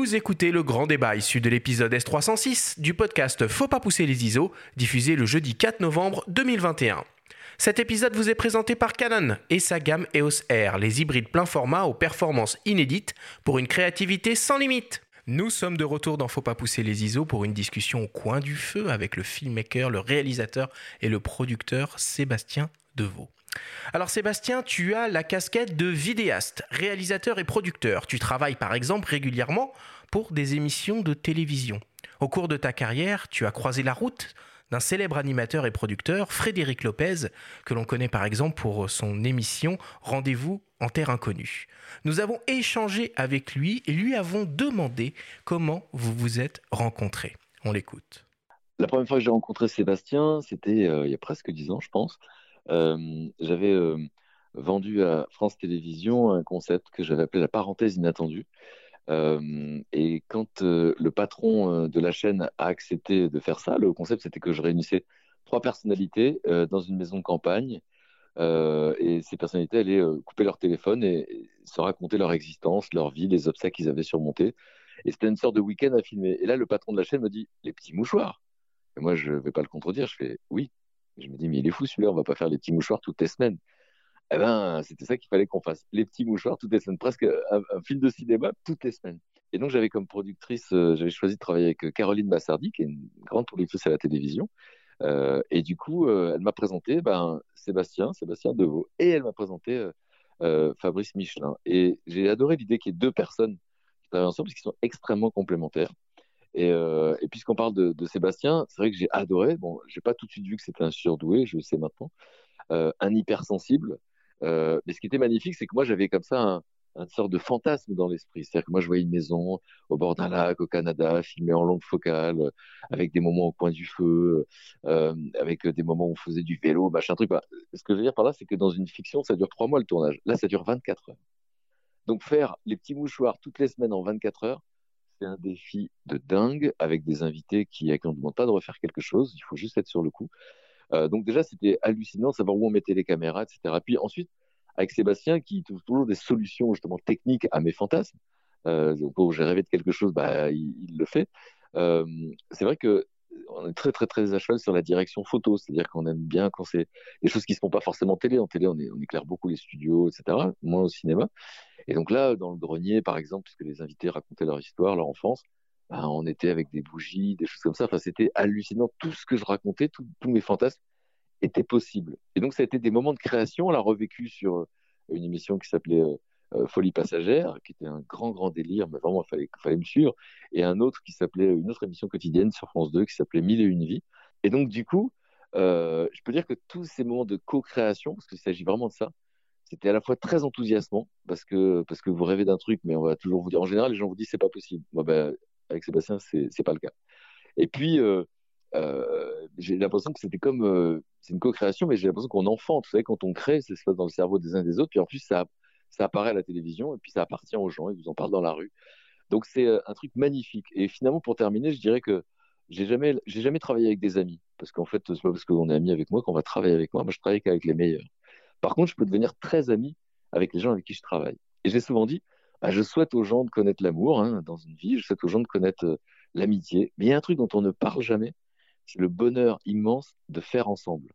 Vous écoutez le grand débat issu de l'épisode S306 du podcast Faut pas pousser les ISO, diffusé le jeudi 4 novembre 2021. Cet épisode vous est présenté par Canon et sa gamme EOS R, les hybrides plein format aux performances inédites pour une créativité sans limite. Nous sommes de retour dans Faut pas pousser les ISO pour une discussion au coin du feu avec le filmmaker, le réalisateur et le producteur Sébastien Deveau. Alors Sébastien, tu as la casquette de vidéaste, réalisateur et producteur. Tu travailles par exemple régulièrement pour des émissions de télévision. Au cours de ta carrière, tu as croisé la route d'un célèbre animateur et producteur, Frédéric Lopez, que l'on connaît par exemple pour son émission Rendez-vous en Terre Inconnue. Nous avons échangé avec lui et lui avons demandé comment vous vous êtes rencontrés. On l'écoute. La première fois que j'ai rencontré Sébastien, c'était euh, il y a presque dix ans, je pense. Euh, j'avais euh, vendu à France Télévisions un concept que j'avais appelé la parenthèse inattendue. Euh, et quand le patron de la chaîne a accepté de faire ça, le concept c'était que je réunissais trois personnalités dans une maison de campagne. et ces personnalités allaient couper leur téléphone et, se raconter leur existence, leur vie, les obstacles qu'ils avaient surmontés. Et c'était une sorte de week-end à filmer. Et là, le patron de la chaîne me dit Les petits mouchoirs. Et moi, je ne vais pas le contredire. Je fais Oui. Je me dis Mais il est fou celui-là, on va pas faire les petits mouchoirs toutes les semaines eh ben, c'était ça qu'il fallait qu'on fasse. Les petits mouchoirs toutes les semaines, presque un, film de cinéma toutes les semaines. Et donc, j'avais comme productrice, euh, j'avais choisi de travailler avec euh, Caroline Bassardi, qui est une grande productrice à la télévision. Euh, et du coup, elle m'a présenté ben, Sébastien, Sébastien Deveau, et elle m'a présenté Fabrice Michelin. Et j'ai adoré l'idée qu'il y ait deux personnes qui travaillent ensemble, parce qu'ils sont extrêmement complémentaires. Et, et puisqu'on parle de, de Sébastien, c'est vrai que j'ai adoré. Bon, j'ai pas tout de suite vu que c'était un surdoué, je sais maintenant, un hypersensible. Euh, mais ce qui était magnifique, c'est que moi, j'avais comme ça un, une sorte de fantasme dans l'esprit. C'est-à-dire que moi, je voyais une maison au bord d'un lac au Canada, filmée en longue focale, euh, avec des moments au coin du feu, euh, avec des moments où on faisait du vélo, machin truc. Bah, ce que je veux dire par là, c'est que dans une fiction, ça dure trois mois le tournage. Là, ça dure 24 heures. Donc, faire les petits mouchoirs toutes les semaines en 24 heures, c'est un défi de dingue avec des invités qui, qui on ne demande pas de refaire quelque chose. Il faut juste être sur le coup. Euh, donc déjà, c'était hallucinant, savoir où on mettait les caméras, etc. Puis ensuite, avec Sébastien, qui trouve toujours des solutions justement techniques à mes fantasmes. Euh, j'ai rêvé de quelque chose, bah, il, il le fait. Euh, c'est vrai que on est très très très à cheval sur la direction photo, c'est-à-dire qu'on aime bien quand c'est des choses qui se font pas forcément en télé. En télé, on, éclaire beaucoup les studios, etc. Moins au cinéma. Et donc là, dans le grenier, par exemple, puisque les invités racontaient leur histoire, leur enfance, bah, on était avec des bougies, des choses comme ça. Enfin, c'était hallucinant. Tout ce que je racontais, tous mes fantasmes étaient possibles. Et donc, ça a été des moments de création. On l'a revécu sur une émission qui s'appelait euh, euh, Folie passagère, qui était un grand, grand délire, mais vraiment, il fallait, fallait me suivre. Et un autre qui s'appelait, une autre émission quotidienne sur France 2 qui s'appelait Mille et une vies. Et donc, du coup, euh, je peux dire que tous ces moments de co-création, parce qu'il s'agit vraiment de ça, c'était à la fois très enthousiasmant parce que parce que vous rêvez d'un truc, mais on va toujours vous dire. En général, les gens vous disent c'est pas possible. Moi, ben, avec Sébastien, c'est pas le cas. Et puis euh, j'ai l'impression que c'était comme c'est une co-création, mais j'ai l'impression qu'on enfante. Vous savez, quand on crée, ça se passe dans le cerveau des uns des autres, puis en plus ça ça apparaît à la télévision et puis ça appartient aux gens. Ils vous en parlent dans la rue. Donc c'est euh, un truc magnifique. Et finalement, pour terminer, je dirais que j'ai jamais j'ai jamais travaillé avec des amis parce qu'en fait c'est pas parce qu'on est amis avec moi qu'on va travailler avec moi. Moi, je travaille qu'avec les meilleurs. Par contre, je peux devenir très ami avec les gens avec qui je travaille. Et j'ai souvent dit, bah, je souhaite aux gens de connaître l'amour hein, dans une vie, je souhaite aux gens de connaître euh, l'amitié. Mais il y a un truc dont on ne parle jamais, c'est le bonheur immense de faire ensemble.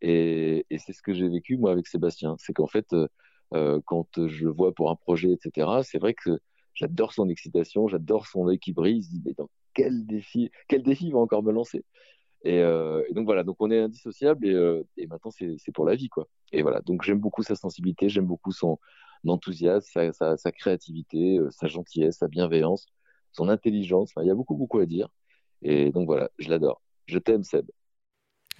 Et, c'est ce que j'ai vécu moi avec Sébastien. C'est qu'en fait, euh, euh quand je le vois pour un projet, etc., c'est vrai que j'adore son excitation, j'adore son œil qui brille. Mais dans quel défi, quel défi va encore me lancer? Et, euh, et, donc voilà, donc on est indissociable et, euh, maintenant c'est pour la vie quoi. Et voilà, donc j'aime beaucoup sa sensibilité, j'aime beaucoup son, enthousiasme, sa, créativité, sa gentillesse, sa bienveillance, son intelligence. Il y a beaucoup beaucoup à dire. Et donc voilà, je l'adore. Je t'aime Seb.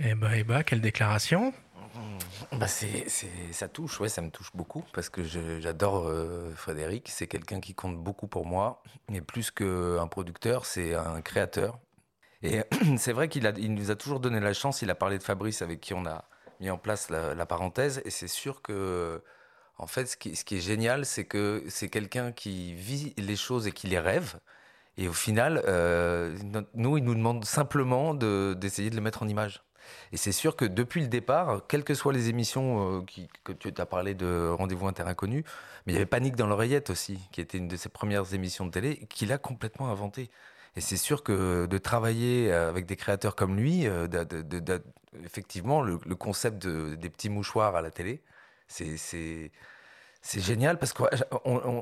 Eh bah, eh bah, quelle déclaration bah c'est, ça touche, ouais, ça me touche beaucoup parce que j'adore euh, Frédéric. C'est quelqu'un qui compte beaucoup pour moi, mais plus qu'un producteur, c'est un créateur. Et c'est vrai qu'il il nous a toujours donné la chance. Il a parlé de Fabrice avec qui on a mis en place la, parenthèse. Et c'est sûr que, en fait, ce qui, ce qui est génial, c'est que c'est quelqu'un qui vit les choses et qui les rêve. Et au final, euh, nous, il nous demande simplement d'essayer de, les mettre en image. Et c'est sûr que depuis le départ, quelles que soient les émissions qui, que tu as parlé de Rendez-vous Inter-Inconnu, mais il y avait Panique dans l'oreillette aussi, qui était une de ses premières émissions de télé, qu'il a complètement inventé. Et c'est sûr que de travailler avec des créateurs comme lui, effectivement, le, concept des petits mouchoirs à la télé, c'est génial parce qu'on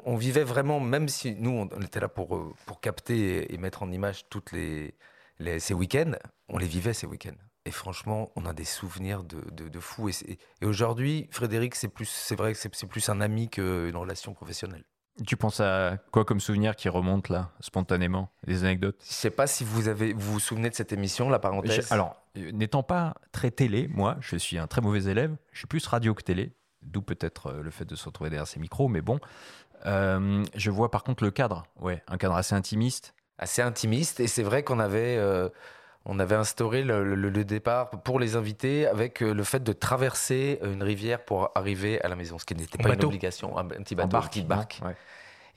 on, vivait vraiment, même si nous, on était là pour, euh, pour capter et mettre en image toutes les, ces week-ends, on les vivait ces week-ends. Et franchement, on a des souvenirs de, de, fous. Et, et aujourd'hui, Frédéric, c'est plus, c'est vrai que c'est plus un ami qu'une relation professionnelle. Tu penses à quoi comme souvenir qui remonte là, spontanément Des anecdotes? Je sais pas si vous avez, vous, vous souvenez de cette émission, la parenthèse. alors, euh, n'étant pas très télé, moi, je suis un très mauvais élève. Je suis plus radio que télé d'où peut-être euh, le fait de se retrouver derrière ces micros, mais bon. Euh, je vois par contre le cadre, ouais, un cadre assez intimiste. Assez intimiste, et c'est vrai qu'on avait, euh, on avait instauré le, départ pour les invités avec le fait de traverser une rivière pour arriver à la maison, ce qui n'était pas une obligation, un, petit bateau, petite barque.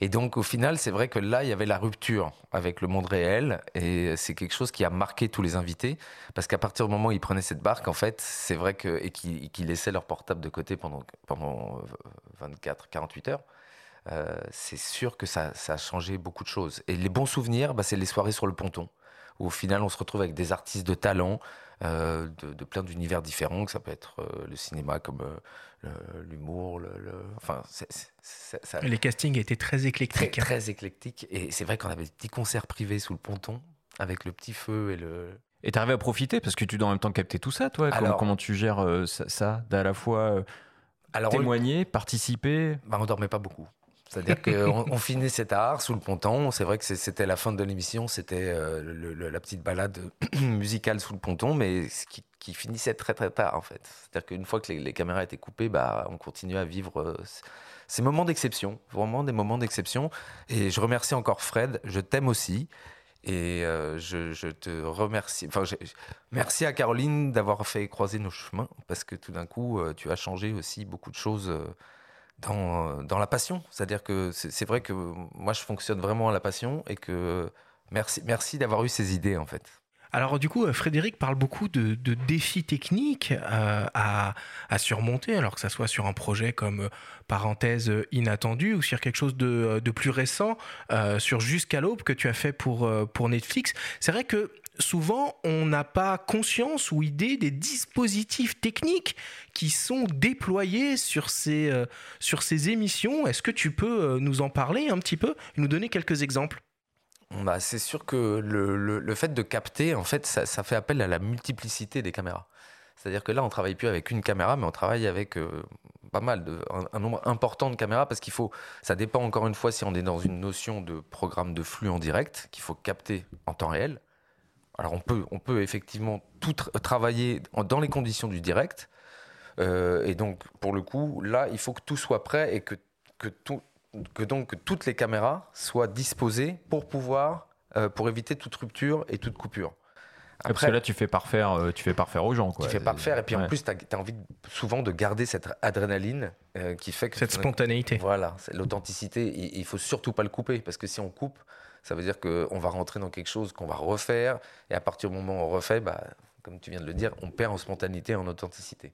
Et donc, au final, c'est vrai que là, il y avait la rupture avec le monde réel. Et c'est quelque chose qui a marqué tous les invités. Parce qu'à partir du moment où ils prenaient cette barque, en fait, c'est vrai que. Et qu'ils laissaient leur portable de côté pendant, pendant 24, 48 heures. Euh, c'est sûr que ça, ça, a changé beaucoup de choses. Et les bons souvenirs, bah, c'est les soirées sur le ponton, où au final on se retrouve avec des artistes de talent, euh, de, plein d'univers différents, que ça peut être euh, le cinéma comme l'humour, le, enfin, les castings étaient très éclectiques. Très, hein. très éclectiques, et c'est vrai qu'on avait des petits concerts privés sous le ponton avec le petit feu et le. Et t'arrivais à profiter parce que tu dois en même temps capter tout ça, toi. comment, tu gères euh, ça, d'à la fois témoigner, participer? Bah, On dormait pas beaucoup. C'est-à-dire qu'on on finit cet art sous le ponton. C'est vrai que c'était la fin de l'émission, c'était euh, la petite balade musicale sous le ponton, mais ce qui, finissait très très tard en fait. C'est-à-dire qu'une fois que les, caméras étaient coupées, bah, on continuait à vivre euh, ces moments d'exception, vraiment des moments d'exception. Et je remercie encore Fred, je t'aime aussi. Et euh, je, te remercie. Enfin, merci à Caroline d'avoir fait croiser nos chemins, parce que tout d'un coup, tu as changé aussi beaucoup de choses dans, la passion. C'est-à-dire que c'est vrai que moi, je fonctionne vraiment à la passion et que merci, merci d'avoir eu ces idées, en fait. Alors du coup, euh, Frédéric parle beaucoup de, défis techniques euh, à, surmonter, alors que ça soit sur un projet comme euh, parenthèse inattendue ou sur quelque chose de, de plus récent, sur Jusqu'à l'aube que tu as fait pour, pour Netflix. C'est vrai que souvent, on n'a pas conscience ou idée des dispositifs techniques qui sont déployés sur ces, euh, sur ces émissions. Est-ce que tu peux euh, nous en parler un petit peu nous donner quelques exemples? Bah, C'est sûr que le, fait de capter, en fait, ça, fait appel à la multiplicité des caméras. C'est-à-dire que là, on travaille plus avec une caméra, mais on travaille avec euh, pas mal, de, un, nombre important de caméras, parce qu'il faut, ça dépend encore une fois si on est dans une notion de programme de flux en direct, qu'il faut capter en temps réel. Alors on peut, on peut effectivement tout travailler dans les conditions du direct. Euh, et donc pour le coup, là, il faut que tout soit prêt et que, que, tout, que donc toutes les caméras soient disposées pour pouvoir, euh, pour éviter toute rupture et toute coupure. Après, Parce que là, tu fais parfaire, euh, tu fais parfaire aux gens. Quoi. Tu fais parfaire, et puis en plus, tu as, envie souvent de garder cette adrénaline qui fait que. Cette spontanéité. Voilà, l'authenticité. Il, il faut surtout pas le couper, parce que si on coupe, ça veut dire qu'on va rentrer dans quelque chose qu'on va refaire, et à partir du moment où on refait, bah, comme tu viens de le dire, on perd en spontanéité, en authenticité.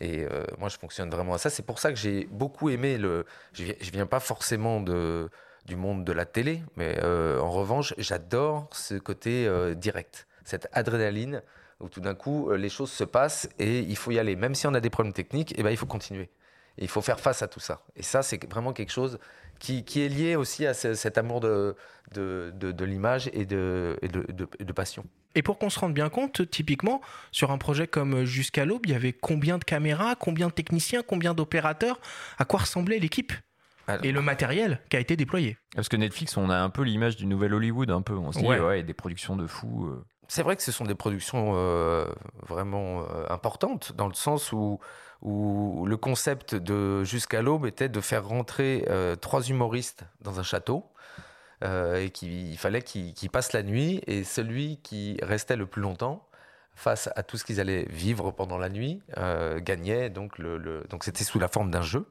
Et euh, moi, je fonctionne vraiment à ça. C'est pour ça que j'ai beaucoup aimé le. Je viens, viens pas forcément de, du monde de la télé, mais euh, en revanche, j'adore ce côté euh, direct, cette adrénaline où tout d'un coup les choses se passent et il faut y aller. Même si on a des problèmes techniques, eh ben, il faut continuer. Il faut faire face à tout ça. Et ça, c'est vraiment quelque chose qui, est lié aussi à cet amour de, de, de, l'image et, de, et de, passion. Et pour qu'on se rende bien compte, typiquement, sur un projet comme Jusqu'à l'aube, il y avait combien de caméras, combien de techniciens, combien d'opérateurs À quoi ressemblait l'équipe et le matériel qui a été déployé? Parce que Netflix, on a un peu l'image du nouvel Hollywood, un peu. On se dit, ouais, des productions de fous. Euh. C'est vrai que ce sont des productions euh, vraiment euh, importantes, dans le sens où le concept de Jusqu'à l'aube était de faire rentrer euh, trois humoristes dans un château. Et qu'il fallait qu'ils passent la nuit et celui qui restait le plus longtemps face à tout ce qu'ils allaient vivre pendant la nuit gagnait donc le, donc c'était sous la forme d'un jeu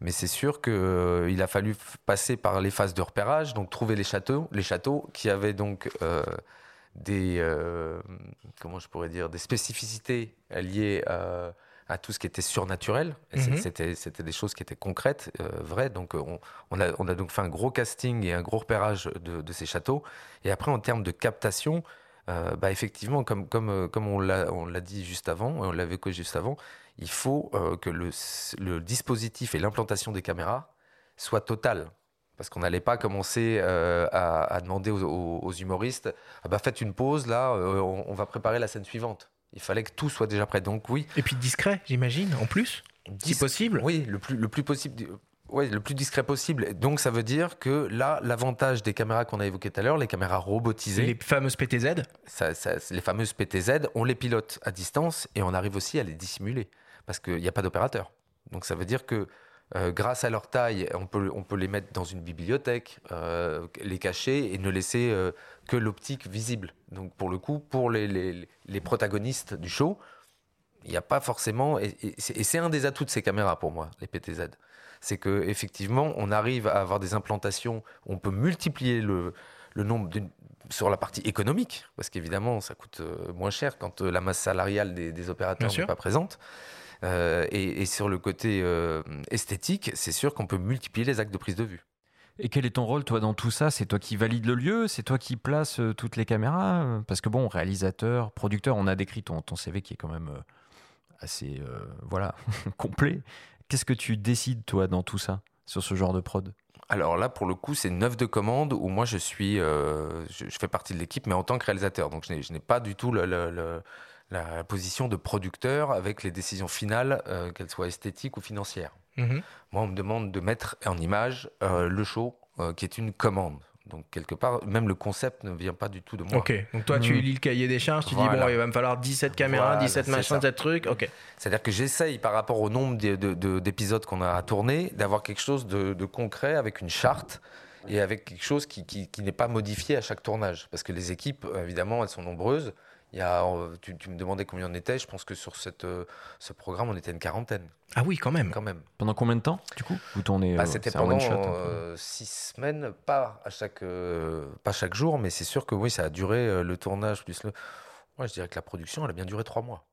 mais c'est sûr qu'il a fallu passer par les phases de repérage donc trouver les châteaux les châteaux qui avaient donc des, euh, comment je pourrais dire, des spécificités liées à, à tout ce qui était surnaturel. Mhm. C'était c'était des choses qui étaient concrètes, euh, vraies. Donc euh, on, on a, on a donc fait un gros casting et un gros repérage de, de ces châteaux. Et après, en termes de captation, euh, bah, effectivement, comme, comme, comme on l'a on l'a dit juste avant, on l'avait évoqué juste avant, il faut euh, que le, le dispositif et l'implantation des caméras soient totales. Parce qu'on n'allait pas commencer euh, à, à demander aux, aux- aux humoristes ah bah, faites une pause, là, euh, on, on va préparer la scène suivante. Il fallait que tout soit déjà prêt. Donc, oui, Et puis discret, j'imagine, en plus, si dis- possible. oui, le plus, le plus possible. Ouais, le plus discret possible. Donc, ça veut dire que là, l'avantage des caméras qu'on a évoquées tout à l'heure, les caméras robotisées, Les fameuses PTZ. ça- ça- les fameuses PTZ, on les pilote à distance et on arrive aussi à les dissimuler parce qu'il n'y a pas d'opérateur. Donc ça veut dire que euh, grâce à leur taille, on peut, on peut les mettre dans une bibliothèque, euh, les cacher et ne laisser euh, que l'optique visible. Donc pour le coup, pour les, les- les protagonistes du show, il n'y a pas forcément. Et, et c'est un des atouts de ces caméras pour moi, les PTZ. C'est que effectivement, on arrive à avoir des implantations, on peut multiplier le, le nombre sur la partie économique, parce qu'évidemment, ça coûte moins cher quand la masse salariale des, des opérateurs n'est pas présente. Euh, et, et sur le côté euh, esthétique, c'est sûr qu'on peut multiplier les actes de prise de vue. Et quel est ton rôle, toi, dans tout ça? C'est toi qui valide le lieu? C'est toi qui place euh, toutes les caméras? Parce que bon, réalisateur, producteur, on a décrit ton, ton CV qui est quand même assez, voilà, complet. Qu'est-ce que tu décides, toi, dans tout ça, sur ce genre de prod? Alors là, pour le coup, c'est œuvre de commande où moi, je suis, euh, je, je fais partie de l'équipe, mais en tant que réalisateur. Donc, je n'ai- je n'ai pas du tout le- le- le- la position de producteur avec les décisions finales, euh, qu'elles soient esthétiques ou financières. Mhm. Moi, on me demande de mettre en image euh, le show, euh, qui est une commande. Donc, quelque part, même le concept ne vient pas du tout de moi. Ok, donc toi tu Mhm. lis le cahier des charges, tu dis bon, il va me falloir 17 caméras, Voilà, 17 c'est machins, ça. 17 trucs. Ok. C'est-à-dire que j'essaye, par rapport au nombre de- de- de- d'épisodes qu'on a à tourner, d'avoir quelque chose de, de concret avec une charte et avec quelque chose qui, qui- qui n'est pas modifié à chaque tournage. Parce que les équipes, évidemment, elles sont nombreuses. Il y a, tu, tu me demandais combien on était. Je pense que sur cette, euh, ce programme, on était une quarantaine, Ah oui, quand même. quand même. Pendant combien de temps, du coup Vous tournez Bah, euh, C'était pendant euh, six semaines, pas à chaque, euh, pas chaque jour, mais c'est sûr que oui, ça a duré euh, le tournage plus le. Moi, je dirais que la production, elle a bien duré trois mois.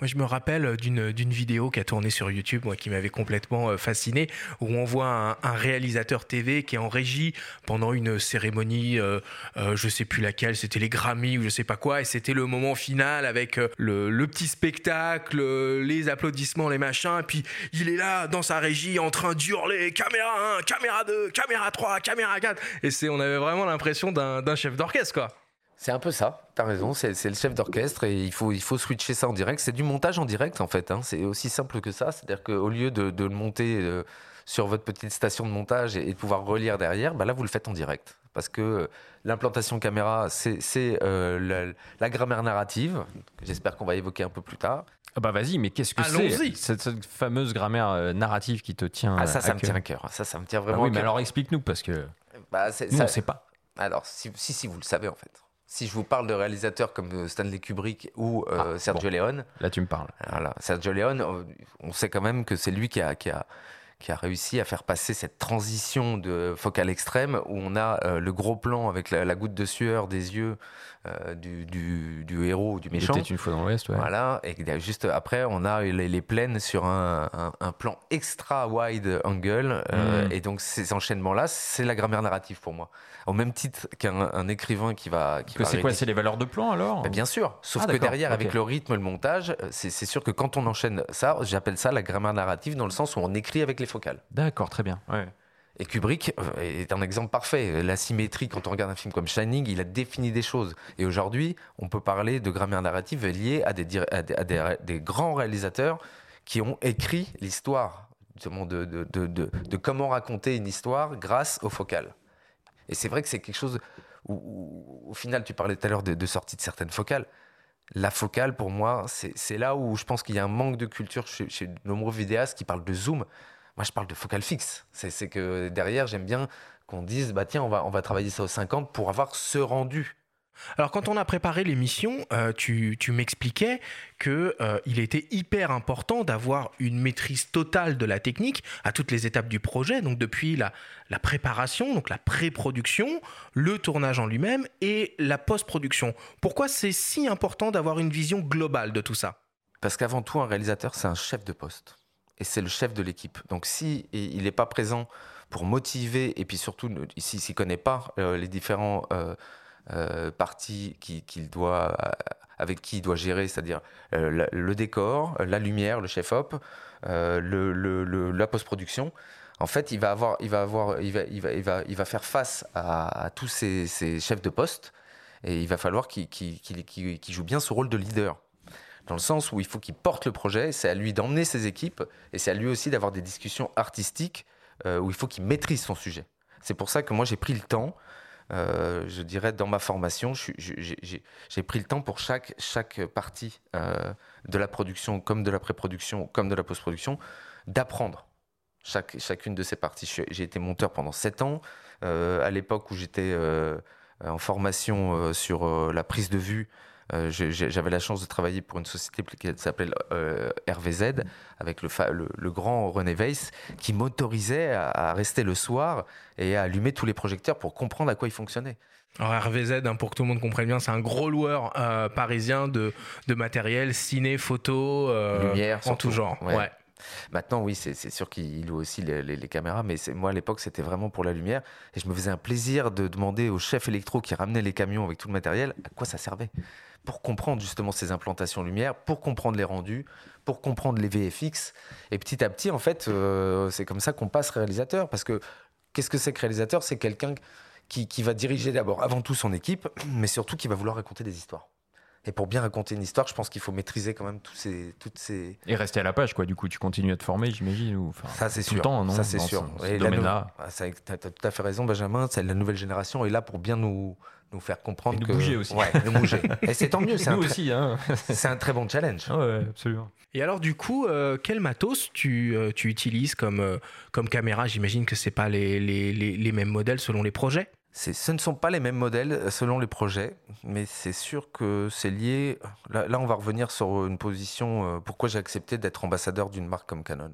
Moi, je me rappelle d'une d'une vidéo qui a tourné sur YouTube, moi, qui m'avait complètement euh, fasciné, où on voit un, réalisateur TV qui est en régie pendant une cérémonie, euh, euh, je sais plus laquelle, c'était les Grammy ou je sais pas quoi, et c'était le moment final avec euh, le, petit spectacle, euh, les applaudissements, les machins, et puis il est là dans sa régie en train d'hurler caméra 1, caméra 2, caméra 3, caméra 4, et on avait vraiment l'impression d'un d'un chef d'orchestre, quoi. C'est un peu ça, t'as raison, c'est le chef d'orchestre et il faut, il faut switcher ça en direct. C'est du montage en direct en fait, hein. c'est aussi simple que ça. C'est-à-dire qu'au lieu de, de le monter euh, sur votre petite station de montage et, et de pouvoir relire derrière, bah là vous le faites en direct. Parce que euh, l'implantation caméra, c'est euh, la, la grammaire narrative, que j'espère qu'on va évoquer un peu plus tard. Ah bah vas-y, mais qu'est-ce que Allons-y. c'est cette, cette fameuse grammaire euh, narrative qui te tient Ah ça, à ça me cœur tient à cœur, ça, ça me tient Ah vraiment oui, à mais cœur. alors explique-nous, parce que Bah, c'est- nous, ça- on sait pas. Alors, si, si, si, vous le savez en fait. Si je vous parle de réalisateurs comme euh, Stanley Kubrick ou euh, Ah, Sergio Leone, Là, tu me parles. Voilà. Sergio Leone, on sait quand même que c'est lui qui a, qui, a, qui a réussi à faire passer cette transition de focale extrême où on a euh, le gros plan avec la, la goutte de sueur des yeux euh, du, du, du héros ou du méchant. était une fois dans l'Ouest, ouais. Voilà, et juste après, on a les, les plaines sur un, un- un plan extra wide angle. euh, Mm. Et donc, ces enchaînements-là, c'est la grammaire narrative pour moi. Au même titre qu'un un écrivain qui va. Qui Que c'est quoi C'est les valeurs de plan alors bah, bien sûr, sauf Ah, que derrière, avec le rythme, le montage, euh, c'est c'est sûr que quand on enchaîne ça, j'appelle ça la grammaire narrative dans le sens où on écrit avec les focales. D'accord, très bien. Ouais. Et Kubrick euh, est un exemple parfait. La symétrie, quand on regarde un film comme Shining, il a défini des choses. Et aujourd'hui, on peut parler de grammaire narrative liée à des, grands réalisateurs qui ont écrit l'histoire, justement, de, comment raconter une histoire grâce aux focales. Et c'est vrai que c'est quelque chose où, au final, tu parlais tout à l'heure de, sortie de certaines focales. La focale, pour moi, c'est c'est là où je pense qu'il y a un manque de culture chez, chez de nombreux vidéastes qui parlent de zoom. Moi, je parle de focale fixe. C'est que derrière, j'aime bien qu'on dise, bah tiens, on va, on va travailler ça au 50 pour avoir ce rendu. Alors quand on a préparé l'émission, euh, tu, m'expliquais qu'il euh, était hyper important d'avoir une maîtrise totale de la technique à toutes les étapes du projet, donc depuis la, la préparation, donc la pré-production, le tournage en lui-même et la post-production. Pourquoi c'est si important d'avoir une vision globale de tout ça? Parce qu'avant tout, un réalisateur, c'est un chef de poste et c'est le chef de l'équipe. Donc si il n'est pas présent pour motiver et puis surtout s'il ne connaît pas euh, les différents euh, euh, parties qu'il doit, avec qui il doit gérer, c'est-à-dire le décor, la lumière, le chef-op, la post-production, en fait, il va avoir, il va avoir, il va, il va, il va, il va faire face à, tous ces, chefs de poste et il va falloir qu'il joue bien ce rôle de leader dans le sens où il faut qu'il porte le projet, c'est à lui d'emmener ses équipes, et c'est à lui aussi d'avoir des discussions artistiques euh, où il faut qu'il maîtrise son sujet. C'est pour ça que moi j'ai pris le temps, euh, je dirais dans ma formation, j'ai pris le temps pour chaque, chaque partie euh, de la production, comme de la pré-production, comme de la post-production, d'apprendre chaque, chacune de ces parties. J'ai été monteur pendant sept ans. à l'époque où j'étais en formation sur la prise de vue, euh, j'avais la chance de travailler pour une société qui s'appelle euh, RVZ, avec le, le, grand René Weiss, qui m'autorisait à, rester le soir et à allumer tous les projecteurs pour comprendre à quoi ils fonctionnaient. Alors RVZ, hein, pour que tout le monde comprenne bien, c'est un gros loueur euh, parisien de, de, matériel, ciné, photo, lumière, en tout genre. Ouais. Maintenant, oui, c'est sûr qu'il loue aussi les, caméras, mais moi, à l'époque, c'était vraiment pour la lumière. Et je me faisais un plaisir de demander au chef électro qui ramenait les camions avec tout le matériel à quoi ça servait. Pour comprendre justement ces implantations lumière, pour comprendre les rendus, pour comprendre les VFX. Et petit à petit, en fait, euh, c'est comme ça qu'on passe réalisateur. Parce que qu'est-ce que c'est que réalisateur? C'est quelqu'un qui, qui va diriger d'abord, avant tout, son équipe, mais surtout qui va vouloir raconter des histoires. Et pour bien raconter une histoire, je pense qu'il faut maîtriser quand même tous ces, toutes ces. Et rester à la page, quoi. Du coup, tu continues à te former, j'imagine. Ou, ça, c'est sûr. Le temps, non ça, c'est sûr. et là ah, tu as tout à fait raison, Benjamin. C'est la nouvelle génération est là pour bien nous, nous faire comprendre et que. bouger aussi. Ouais, nous bouger. et c'est tant mieux. C'est nous un aussi. Hein. c'est un très bon challenge. Ouais, absolument. Et alors, du coup, euh, quel matos tu, euh, tu utilises comme, euh, comme caméra? J'imagine que c'est pas les, les, les, les mêmes modèles selon les projets ce ne sont pas les mêmes modèles euh, selon les projets, mais c'est sûr que c'est lié. Là, on va revenir sur une position. Euh, pourquoi j'ai accepté d'être ambassadeur d'une marque comme Canon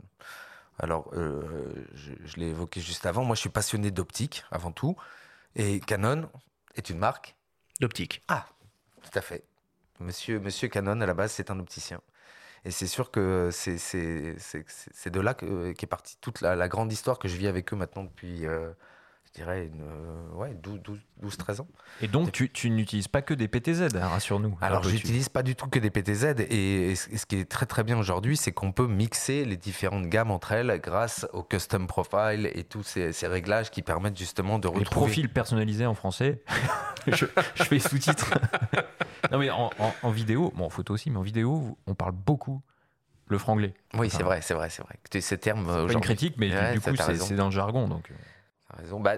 Alors, euh, je, l'ai évoqué juste avant. Moi, je suis passionné d'optique avant tout, et Canon est une marque d'optique. Ah, tout à fait. Monsieur, Monsieur Canon, à la base, c'est un opticien. Et c'est sûr que c'est de là qu'est partie toute la, grande histoire que je vis avec eux maintenant depuis je dirais, une, euh, ouais, 12-13 ans. Et donc, tu, tu n'utilises pas que des PTZ, hein, rassure-nous. Alors, je n'utilise pas du tout que des PTZ. Et, ce qui est très très bien aujourd'hui, c'est qu'on peut mixer les différentes gammes entre elles grâce au custom profile et tous ces, ces réglages qui permettent justement de retrouver. Les profils personnalisés en français. je, fais sous-titres. non, mais en, en, vidéo, bon, en photo aussi, mais en vidéo, on parle beaucoup le franglais. Oui, c'est vrai, c'est vrai, c'est vrai. Ces termes. Pas une critique, mais du coup, c'est dans le jargon. Donc. Bah,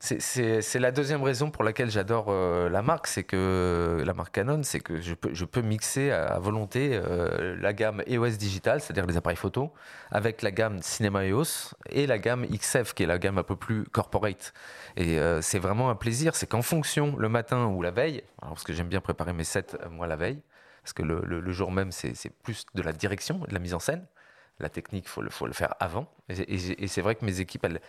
c'est la deuxième raison pour laquelle j'adore euh, la marque, c'est que la marque Canon, c'est que je peux, je peux mixer à, volonté euh, la gamme EOS Digital, c'est-à-dire les appareils photo, avec la gamme Cinema EOS et la gamme XF, qui est la gamme un peu plus corporate. Et euh, c'est vraiment un plaisir, c'est qu'en fonction, le matin ou la veille, parce que j'aime bien préparer mes sets moi la veille, parce que le, le jour même, c'est plus de la direction, de la mise en scène la technique, il faut le, faut le faire avant. Et, c'est vrai que mes équipes, elles,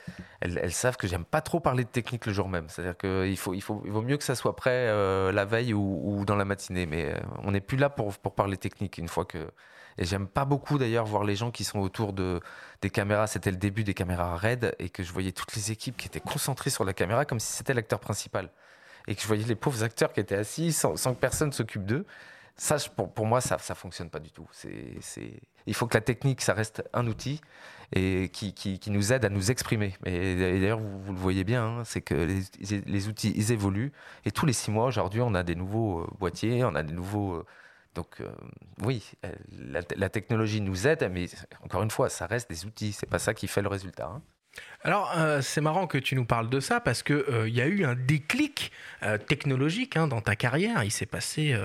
elles, savent que j'aime pas trop parler de technique le jour même. C'est-à-dire qu'il faut, il faut, il vaut mieux que ça soit prêt euh, la veille ou, dans la matinée. Mais euh, on n'est plus là pour, pour parler technique une fois que. Et j'aime pas beaucoup d'ailleurs voir les gens qui sont autour de, des caméras. C'était le début des caméras RAID et que je voyais toutes les équipes qui étaient concentrées sur la caméra comme si c'était l'acteur principal. Et que je voyais les pauvres acteurs qui étaient assis sans, sans que personne s'occupe d'eux. Ça, pour, moi, ça ne fonctionne pas du tout. C'est, Il faut que la technique, ça reste un outil et qui, qui, nous aide à nous exprimer. Et, d'ailleurs, vous, le voyez bien, hein, c'est que les, outils, ils évoluent. Et tous les six mois, aujourd'hui, on a des nouveaux euh, boîtiers, on a des nouveaux... Euh, donc euh, oui, la, la, technologie nous aide, mais encore une fois, ça reste des outils. C'est pas ça qui fait le résultat. Hein. Alors, c'est marrant que tu nous parles de ça parce qu'il il y a eu un déclic technologique hein, dans ta carrière. Il s'est passé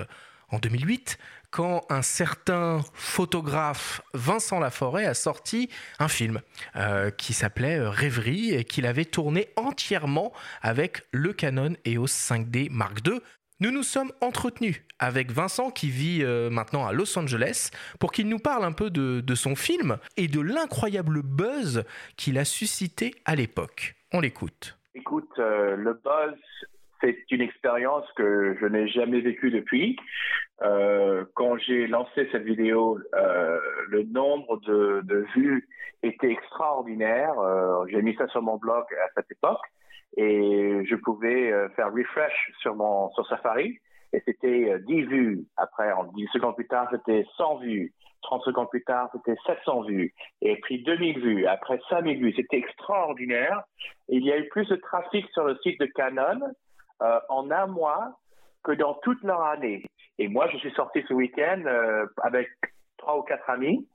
en 2008 quand un certain photographe Vincent Laforêt a sorti un film euh, qui s'appelait euh, Rêverie et qu'il avait tourné entièrement avec le Canon EOS 5D Mark II. nous nous sommes entretenus avec Vincent qui vit euh, maintenant à Los Angeles pour qu'il nous parle un peu de, son film et de l'incroyable buzz qu'il a suscité à l'époque. On l'écoute. Écoute, le buzz, c'est une expérience que je n'ai jamais vécue depuis. Euh, quand j'ai lancé cette vidéo, euh, le nombre de, de, vues était extraordinaire. Euh, j'ai mis ça sur mon blog à cette époque et je pouvais euh, faire refresh sur mon sur Safari et c'était 10 vues. Après, en 10 secondes plus tard, c'était 100 vues. 30 secondes plus tard, c'était 700 vues. Et puis 2000 vues. Après 5000 vues. C'était extraordinaire. il y a eu plus de trafic sur le site de Canon euh, en un mois que dans toute leur année. Et moi, je suis sorti ce week-end euh, avec trois ou quatre amis,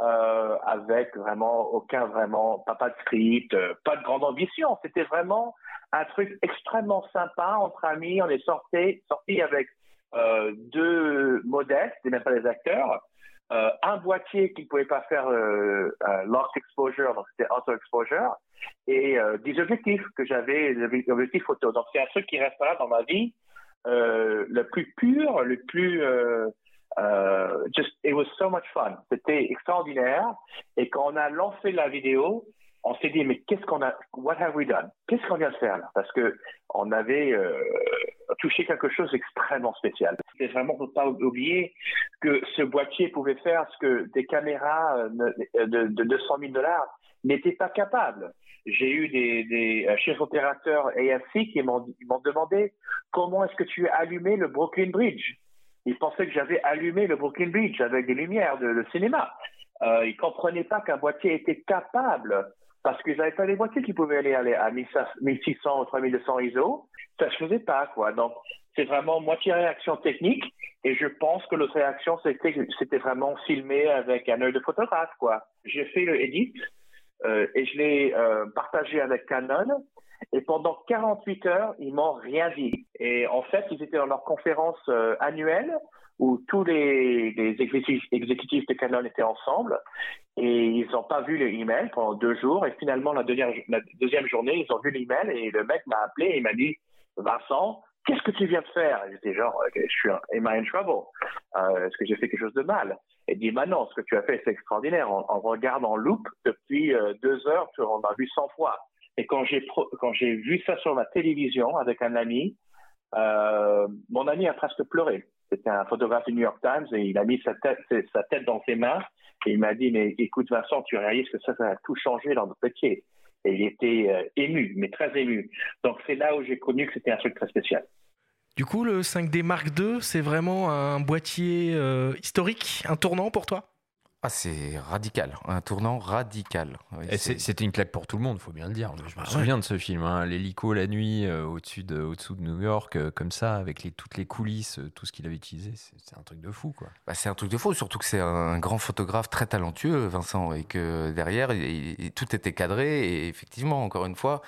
euh, avec vraiment aucun vraiment, pas, pas de script, pas de grande ambition. C'était vraiment un truc extrêmement sympa entre amis. On est sorti, sorti avec deux modestes, et même pas des acteurs, un boîtier qui ne pouvait pas faire euh, lock exposure, donc c'était auto exposure, et euh, des objectifs que j'avais, des objectifs photo. Donc c'est un truc qui restera dans ma vie euh, le plus pur, le plus euh, euh, just it was so much fun. C'était extraordinaire. Et quand on a lancé la vidéo, on s'est dit mais qu'est-ce qu'on a, what have we done? Qu'est-ce qu'on vient de faire là? Parce que on avait touché quelque chose d'extrêmement spécial. C'est vraiment faut pas oublier que ce boîtier pouvait faire ce que des caméras de 200 000 dollars n'étaient pas capables. J'ai eu des, euh, chefs opérateurs AFC qui m'ont demandé comment est-ce que tu as allumé le Brooklyn Bridge. Ils pensaient que j'avais allumé le Brooklyn Bridge avec des lumières de le cinéma. Euh, ils comprenaient pas qu'un boîtier était capable parce qu'ils n'avaient pas des boîtiers qui pouvaient aller, aller à 1600 ou 3200 ISO. Ça se faisait pas, quoi. Donc, c'est vraiment moitié réaction technique. Et je pense que l'autre réaction, c'était, c'était vraiment filmé avec un œil de photographe, quoi. J'ai fait le edit, et je l'ai euh, partagé avec Canon. Et pendant 48 heures, ils m'ont rien dit. Et en fait, ils étaient dans leur conférence euh, annuelle où tous les, exécutifs, de Canon étaient ensemble et ils n'ont pas vu les emails pendant deux jours. Et finalement, la deuxième, journée, ils ont vu l'email et le mec m'a appelé et m'a dit Vincent, qu'est-ce que tu viens de faire? J'étais genre, je suis, am I in trouble? Euh, Est-ce que j'ai fait quelque chose de mal? Et dit, bah non, ce que tu as fait, c'est extraordinaire. On, regarde en loop depuis euh, deux heures, on a vu 100 fois. Et quand j'ai quand j'ai vu ça sur ma télévision avec un ami, euh, mon ami a presque pleuré. C'était un photographe du New York Times et il a mis sa tête, sa tête dans ses mains et il m'a dit, mais écoute Vincent, tu réalises que ça, ça a tout changé dans notre métier. Et il était euh, ému, mais très ému. Donc c'est là où j'ai connu que c'était un truc très spécial. Du coup, le 5D Mark II, c'est vraiment un boîtier euh, historique, un tournant pour toi? Ah, c'est radical, un tournant radical. Oui, C'était une claque pour tout le monde, faut bien le dire. Je me ah souviens ouais. de ce film, hein. l'hélico la nuit euh, au-dessus de, au de, New York, euh, comme ça, avec les, toutes les coulisses, euh, tout ce qu'il avait utilisé. C'est un truc de fou, quoi. Bah, c'est un truc de fou, surtout que c'est un grand photographe très talentueux, Vincent, et que derrière, il, il, tout était cadré. Et effectivement, encore une fois,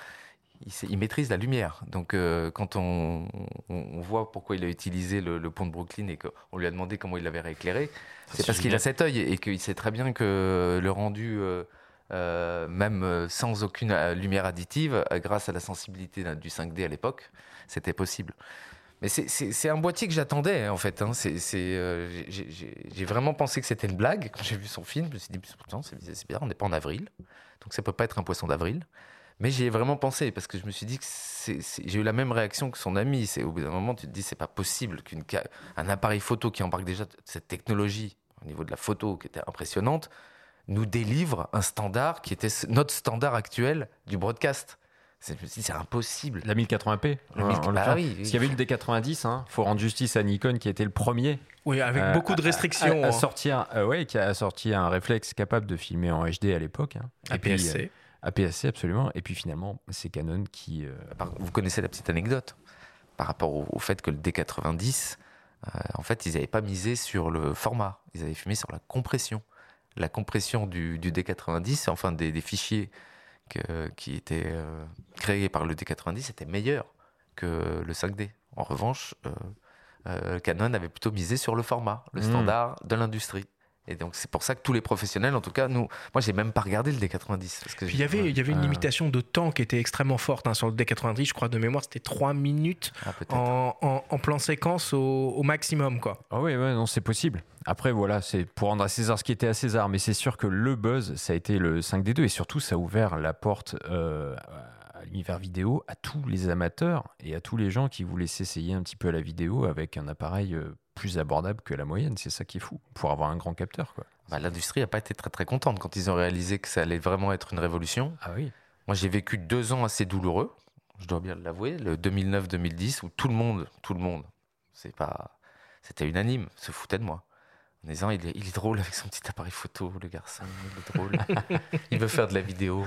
il, il, maîtrise la lumière. Donc, euh, quand on, on, on, voit pourquoi il a utilisé le, le pont de Brooklyn et qu'on lui a demandé comment il l'avait rééclairé, c'est parce qu'il a cet œil et qu'il sait très bien que le rendu, euh, euh, même sans aucune lumière additive, grâce à la sensibilité du 5D à l'époque, c'était possible. Mais c'est un boîtier que j'attendais en fait. Hein. Euh, j'ai vraiment pensé que c'était une blague quand j'ai vu son film. Je me suis dit, c'est bizarre, on n'est pas en avril, donc ça peut pas être un poisson d'avril. Mais j'y ai vraiment pensé parce que je me suis dit que j'ai eu la même réaction que son ami. C'est au bout d'un moment, tu te dis c'est pas possible qu'un appareil photo qui embarque déjà cette technologie au niveau de la photo qui était impressionnante nous délivre un standard qui était notre standard actuel du broadcast. C'est impossible. La 1080p. La 1000... bah oui, Parce qu'il y avait eu le D90, il hein. faut rendre justice à Nikon qui était le premier. Oui, avec euh, beaucoup de restrictions. À, à, à sortir, euh, ouais, qui a sorti un réflexe capable de filmer en HD à l'époque. Hein. APS-C. APS-C, absolument. Et puis finalement, c'est Canon qui. Euh... Vous connaissez la petite anecdote par rapport au, au fait que le D90, euh, en fait, ils n'avaient pas misé sur le format, ils avaient filmé sur la compression. La compression du, du D90, enfin des, des fichiers que, qui étaient euh, créés par le D90 était meilleur que le 5D. En revanche, euh, Canon avait plutôt misé sur le format, le mmh. standard de l'industrie. Et donc c'est pour ça que tous les professionnels, en tout cas, nous, moi j'ai même pas regardé le D90. Parce que il y avait, il y avait une limitation de temps qui était extrêmement forte hein, sur le D90. Je crois de mémoire, c'était 3 minutes ah, en, en, plan séquence au, maximum, quoi. Ah oui, ouais, non, c'est possible. Après, voilà, c'est pour rendre à César ce qui était à César, mais c'est sûr que le buzz, ça a été le 5D2 et surtout, ça a ouvert la porte euh, à l'univers vidéo à tous les amateurs et à tous les gens qui voulaient s'essayer un petit peu à la vidéo avec un appareil euh, plus abordable que la moyenne. C'est ça qui est fou, pour avoir un grand capteur. Quoi. Bah, L'industrie n'a pas été très très contente quand ils ont réalisé que ça allait vraiment être une révolution. Ah oui. Moi, j'ai vécu deux ans assez douloureux, je dois bien l'avouer, le 2009-2010, où tout le monde, tout le monde, c'est pas, c'était unanime, se foutait de moi. En disant, il est, il est drôle avec son petit appareil photo, le garçon, il est drôle. il veut faire de la vidéo.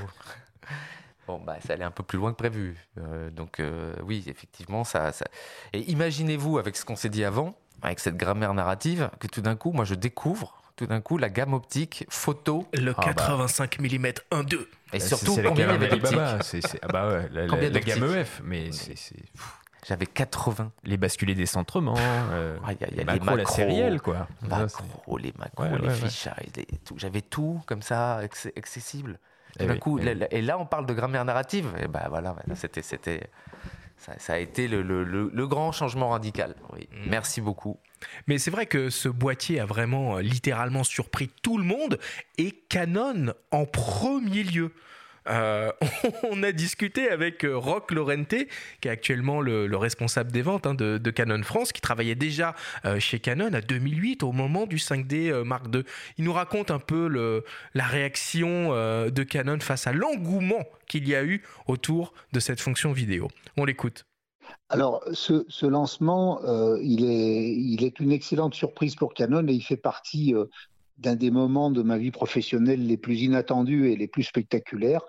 Bon, bah, ça allait un peu plus loin que prévu. Euh, donc, euh, oui, effectivement, ça. ça... Et imaginez-vous, avec ce qu'on s'est dit avant, avec cette grammaire narrative, que tout d'un coup, moi, je découvre tout d'un coup la gamme optique photo. Le 85 mm 1.2. Et surtout, combien il y avait C'est ah bah ouais, la, la, la gamme EF, mais c'est. J'avais 80. Les basculés décentrements, euh, ah, y a, y a les macros, la sérielle, quoi. Macros, les macros, ouais, les ouais, fichages, tout. J'avais tout comme ça, accessible. Et, coup, et, et, là, on parle de grammaire narrative. Et ben voilà, c'était, c'était, ça, ça, a été le, le, le, grand changement radical. Oui. Mm. Merci beaucoup. Mais c'est vrai que ce boîtier a vraiment euh, littéralement surpris tout le monde et Canon en premier lieu. Euh, on a discuté avec euh, Rock Lorente, qui est actuellement le, responsable des ventes hein, de, Canon France, qui travaillait déjà euh, chez Canon à 2008 au moment du 5D Mark II. Il nous raconte un peu la réaction de Canon face à l'engouement qu'il y a eu autour de cette fonction vidéo. On l'écoute. Alors, ce, lancement, il, est, une excellente surprise pour Canon et il fait partie d'un des moments de ma vie professionnelle les plus inattendus et les plus spectaculaires.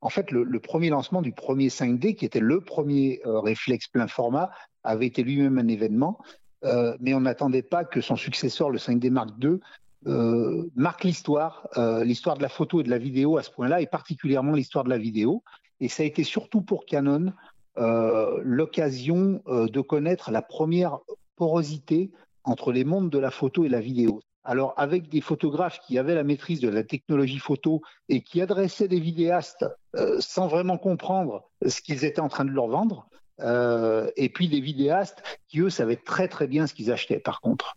En fait, le, premier lancement du premier 5D, qui était le premier euh, réflexe plein format, avait été lui-même un événement, euh, mais on n'attendait pas que son successeur, le 5D Mark II, euh, marque l'histoire, l'histoire de la photo et de la vidéo à ce point-là, et particulièrement l'histoire de la vidéo. Et ça a été surtout pour Canon l'occasion de connaître la première porosité entre les mondes de la photo et la vidéo. Alors, avec des photographes qui avaient la maîtrise de la technologie photo et qui adressaient des vidéastes euh, sans vraiment comprendre ce qu'ils étaient en train de leur vendre, euh, et puis des vidéastes qui, eux, savaient très très bien ce qu'ils achetaient, par contre.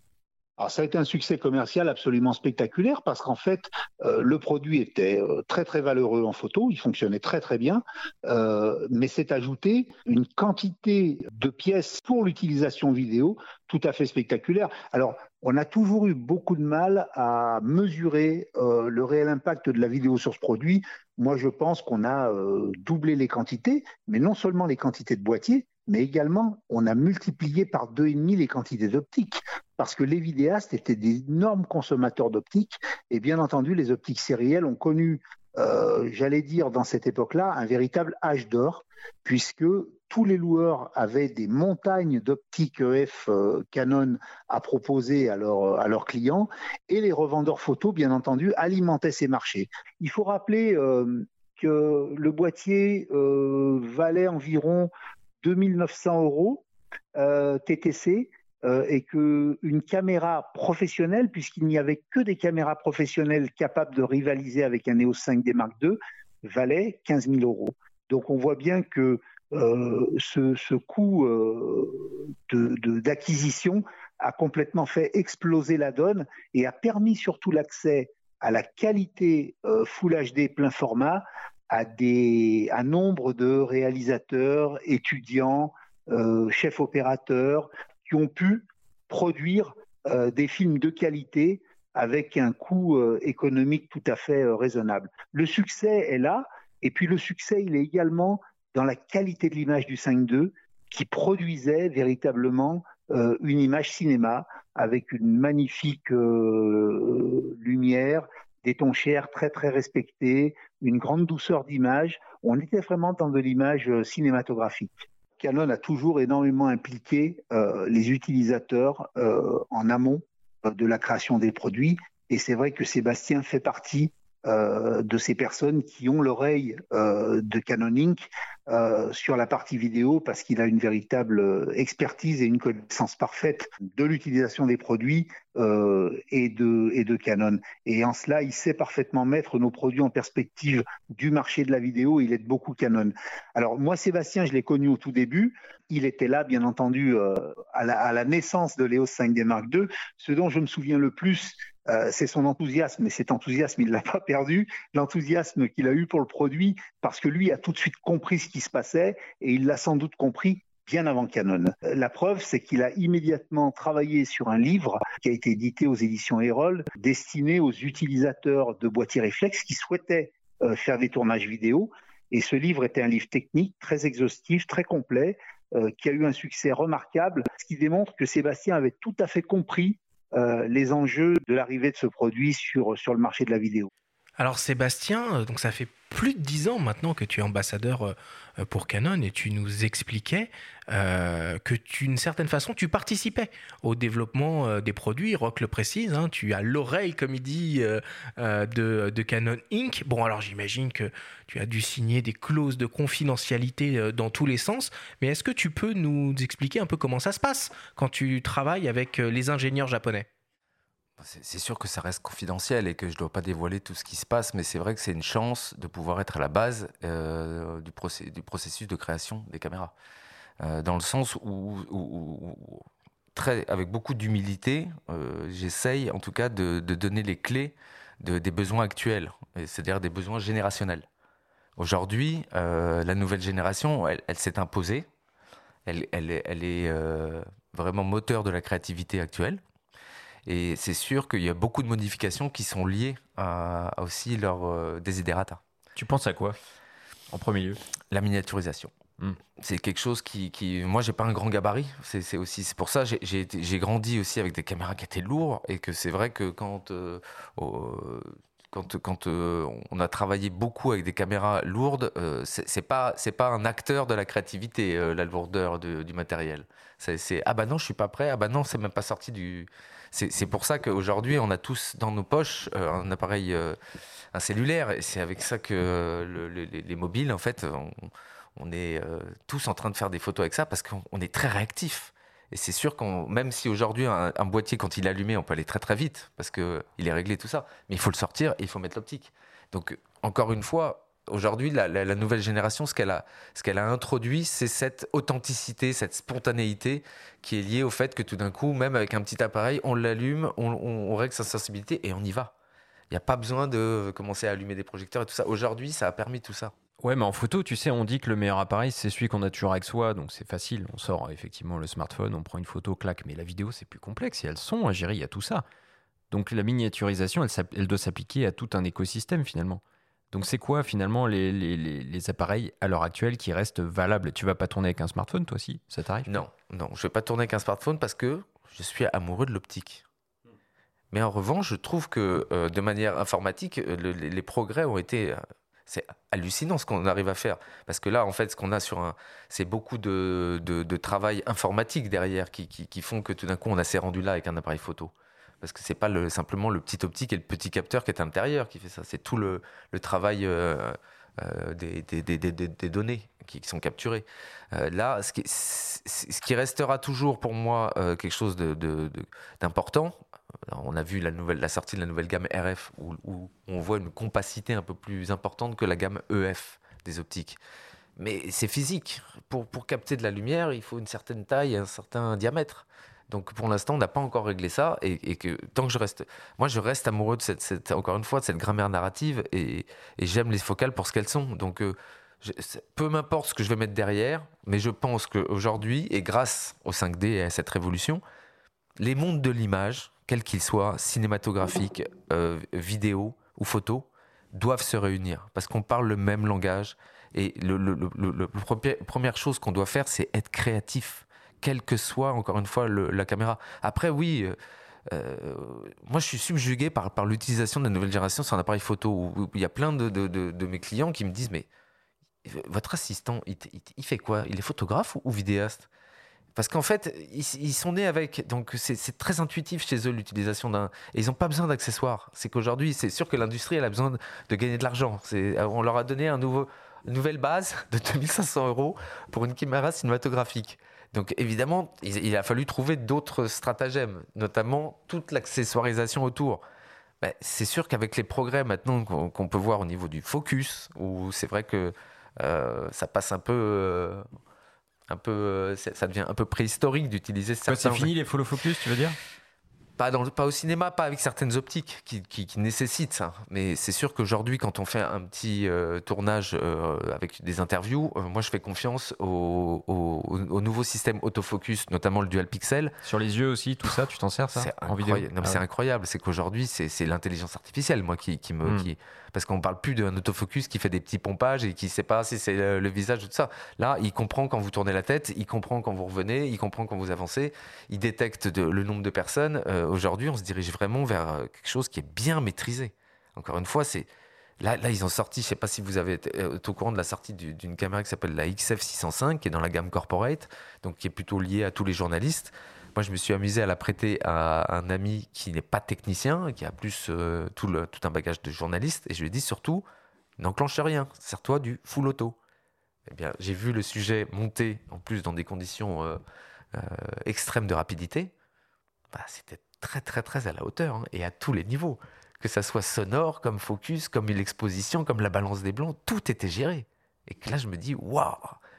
Alors, ça a été un succès commercial absolument spectaculaire parce qu'en fait, euh, le produit était très très valeureux en photo, il fonctionnait très très bien, mais c'est ajouté une quantité de pièces pour l'utilisation vidéo tout à fait spectaculaire. Alors, on a toujours eu beaucoup de mal à mesurer le réel impact de la vidéo sur ce produit. Moi, je pense qu'on a doublé les quantités, mais non seulement les quantités de boîtiers, mais également on a multiplié par deux et demi les quantités d'optiques parce que les vidéastes étaient d'énormes consommateurs d'optiques et bien entendu les optiques sérielles ont connu, euh, j'allais dire dans cette époque-là, un véritable âge d'or puisque tous les loueurs avaient des montagnes d'optiques EF euh, Canon à proposer à, à, leurs clients et les revendeurs photos, bien entendu, alimentaient ces marchés. Il faut rappeler euh, que le boîtier valait environ 2900 euros euh, TTC euh, et qu'une caméra professionnelle, puisqu'il n'y avait que des caméras professionnelles capables de rivaliser avec un EOS 5D Mark II, valait 15 000 euros. Donc on voit bien que euh, ce, coût d'acquisition a complètement fait exploser la donne et a permis surtout l'accès à la qualité Full HD plein format à des, un nombre de réalisateurs, étudiants, euh, chefs opérateurs qui ont pu produire euh, des films de qualité avec un coût euh, économique tout à fait raisonnable. Le succès est là, et puis le succès, il est également dans la qualité de l'image du 5.2 qui produisait véritablement une image cinéma avec une magnifique lumière, des tons chers très très respectés, une grande douceur d'image. On était vraiment dans de l'image euh, cinématographique. Canon a toujours énormément impliqué euh, les utilisateurs euh, en amont de la création des produits. Et c'est vrai que Sébastien fait partie euh, de ces personnes qui ont l'oreille euh, de Canon Inc. Euh, sur la partie vidéo parce qu'il a une véritable expertise et une connaissance parfaite de l'utilisation des produits et, de, et de Canon. Et en cela, il sait parfaitement mettre nos produits en perspective du marché de la vidéo. Il aide beaucoup Canon. Alors moi, Sébastien, je l'ai connu au tout début. Il était là, bien entendu, à la, à, la, naissance de l'EOS 5D Mark II. Ce dont je me souviens le plus, euh, c'est son enthousiasme, et cet enthousiasme, il ne l'a pas perdu, l'enthousiasme qu'il a eu pour le produit, parce que lui a tout de suite compris ce qui se passait, et il l'a sans doute compris bien avant Canon. Euh, la preuve, c'est qu'il a immédiatement travaillé sur un livre qui a été édité aux éditions Erol, destiné aux utilisateurs de boîtiers réflexes qui souhaitaient euh, faire des tournages vidéo. Et ce livre était un livre technique très exhaustif, très complet, qui a eu un succès remarquable, ce qui démontre que Sébastien avait tout à fait compris les enjeux de l'arrivée de ce produit sur, sur le marché de la vidéo. Alors Sébastien, euh, donc ça fait plus de dix ans maintenant que tu es ambassadeur euh, pour Canon et tu nous expliquais euh, que d'une certaine façon tu participais au développement des produits. Rock le précise, hein, tu as l'oreille, comme il dit, de, Canon Inc. Bon alors j'imagine que tu as dû signer des clauses de confidentialité dans tous les sens, mais est-ce que tu peux nous expliquer un peu comment ça se passe quand tu travailles avec les ingénieurs japonais? C'est sûr que ça reste confidentiel et que je ne dois pas dévoiler tout ce qui se passe, mais c'est vrai que c'est une chance de pouvoir être à la base euh, du, processus de création des caméras. Euh, dans le sens où, avec beaucoup d'humilité, euh, j'essaye en tout cas de, donner les clés des besoins actuels, c'est-à-dire des besoins générationnels. Aujourd'hui, la nouvelle génération, elle, s'est imposée, elle est vraiment moteur de la créativité actuelle. Et c'est sûr qu'il y a beaucoup de modifications qui sont liées à, aussi leur euh, desiderata. Tu penses à quoi en premier lieu? La miniaturisation. Hmm. C'est quelque chose qui, qui moi, j'ai pas un grand gabarit. C'est aussi, c'est pour ça, j'ai grandi aussi avec des caméras qui étaient lourdes et que c'est vrai que quand euh, quand, quand euh, on a travaillé beaucoup avec des caméras lourdes, euh, c'est pas c'est pas un acteur de la créativité la lourdeur du matériel. C'est ah bah non je suis pas prêt ah bah non c'est même pas sorti du c'est pour ça qu'aujourd'hui, on a tous dans nos poches euh, un appareil, euh, un cellulaire, et c'est avec ça que euh, les, mobiles, en fait, on, est tous en train de faire des photos avec ça parce qu'on est très réactif. Et c'est sûr qu'on, même si aujourd'hui un, boîtier, quand il est allumé, on peut aller très très vite parce qu'il est réglé tout ça, mais il faut le sortir et il faut mettre l'optique. Donc encore une fois, Aujourd'hui, la, nouvelle génération, ce qu'elle a, introduit, c'est cette authenticité, cette spontanéité qui est liée au fait que tout d'un coup, même avec un petit appareil, on l'allume, on, règle sa sensibilité et on y va. Il n'y a pas besoin de commencer à allumer des projecteurs et tout ça. Aujourd'hui, ça a permis tout ça. Ouais, mais en photo, tu sais, on dit que le meilleur appareil, c'est celui qu'on a toujours avec soi, donc c'est facile. On sort effectivement le smartphone, on prend une photo, clac. Mais la vidéo, c'est plus complexe. Il y a le son à gérer, il y a tout ça. Donc la miniaturisation, elle doit s'appliquer à tout un écosystème finalement. Donc c'est quoi finalement les, les, les, appareils à l'heure actuelle qui restent valables? Tu vas pas tourner avec un smartphone toi aussi Ça t'arrive? Non, non, je vais pas tourner avec un smartphone parce que je suis amoureux de l'optique. Mais en revanche, je trouve que euh, de manière informatique, euh, les progrès ont été... Euh, c'est hallucinant ce qu'on arrive à faire. Parce que là, en fait, ce qu'on a sur un... C'est beaucoup de, de, travail informatique derrière qui, qui, qui font que tout d'un coup, on a ces rendus-là avec un appareil photo parce que c'est pas le, simplement le petit optique et le petit capteur qui est à l'intérieur qui fait ça, c'est tout le, travail euh, euh, des, données qui, sont capturées. Euh, là, ce qui, restera toujours pour moi quelque chose d'important, on a vu la, sortie de la nouvelle gamme RF où, où, on voit une compacité un peu plus importante que la gamme EF des optiques. Mais c'est physique. Pour, pour capter de la lumière, il faut une certaine taille et un certain diamètre. Donc pour l'instant, on n'a pas encore réglé ça et, que tant que je reste, moi je reste amoureux de cette, encore une fois de cette grammaire narrative et, j'aime les focales pour ce qu'elles sont. Donc euh, peu m'importe ce que je vais mettre derrière, mais je pense qu'aujourd'hui et grâce au 5D et à cette révolution, les mondes de l'image, quels qu'ils soient, cinématographiques, euh, vidéo ou photo, doivent se réunir parce qu'on parle le même langage et le, la première chose qu'on doit faire, c'est être créatif quelle que soit, encore une fois, la caméra. Après, oui, euh, euh, moi, je suis subjugué par, l'utilisation de la nouvelle génération sur un appareil photo où, il y a plein de, mes clients qui me disent, mais votre assistant, il, fait quoi? Il est photographe ou, vidéaste? Parce qu'en fait, ils, sont nés avec. Donc, c'est très intuitif chez eux l'utilisation d'un. Et ils n'ont pas besoin d'accessoires. C'est qu'aujourd'hui, c'est sûr que l'industrie, elle a besoin de, gagner de l'argent. On leur a donné une nouvelle base de 2500 euros pour une caméra cinématographique. Donc, évidemment, il, a fallu trouver d'autres stratagèmes, notamment toute l'accessoirisation autour. Ben, c'est sûr qu'avec les progrès maintenant qu'on peut voir au niveau du focus, où c'est vrai que euh, ça passe un peu. Euh, un peu, euh, ça devient un peu préhistorique d'utiliser certains. C'est fini les follow focus, tu veux dire? Pas, dans, pas au cinéma, pas avec certaines optiques qui, qui, nécessitent ça. Mais c'est sûr qu'aujourd'hui, quand on fait un petit euh, tournage euh, avec des interviews, moi je fais confiance au, au, nouveau système autofocus, notamment le dual pixel. Sur les yeux aussi, tout ça, tu t'en sers ça C'est ah incroyable. C'est qu'aujourd'hui, c'est l'intelligence artificielle, moi, qui, qui me. Hmm. Qui, parce qu'on parle plus d'un autofocus qui fait des petits pompages et qui sait pas si c'est le, visage ou tout ça. Là, il comprend quand vous tournez la tête, il comprend quand vous revenez, il comprend quand vous avancez, il détecte le nombre de personnes. Euh, aujourd'hui, on se dirige vraiment vers euh, quelque chose qui est bien maîtrisé. Encore une fois, c'est Là, là, ils ont sorti, je ne sais pas si vous avez été euh, au courant de la sortie d'une caméra qui s'appelle la XF605, qui est dans la gamme corporate, donc qui est plutôt liée à tous les journalistes. Moi, je me suis amusé à la prêter à un ami qui n'est pas technicien, qui a plus euh, tout, un bagage de journaliste. Et je lui ai dit surtout, n'enclenche rien, sers-toi du full auto. Eh bien, j'ai vu le sujet monter, en plus dans des conditions extrêmes de rapidité. Bah, C'était très, très, très à la hauteur, hein, et à tous les niveaux. Que ça soit sonore, comme focus, comme l'exposition, comme la balance des blancs, tout était géré. Et que là, je me dis, waouh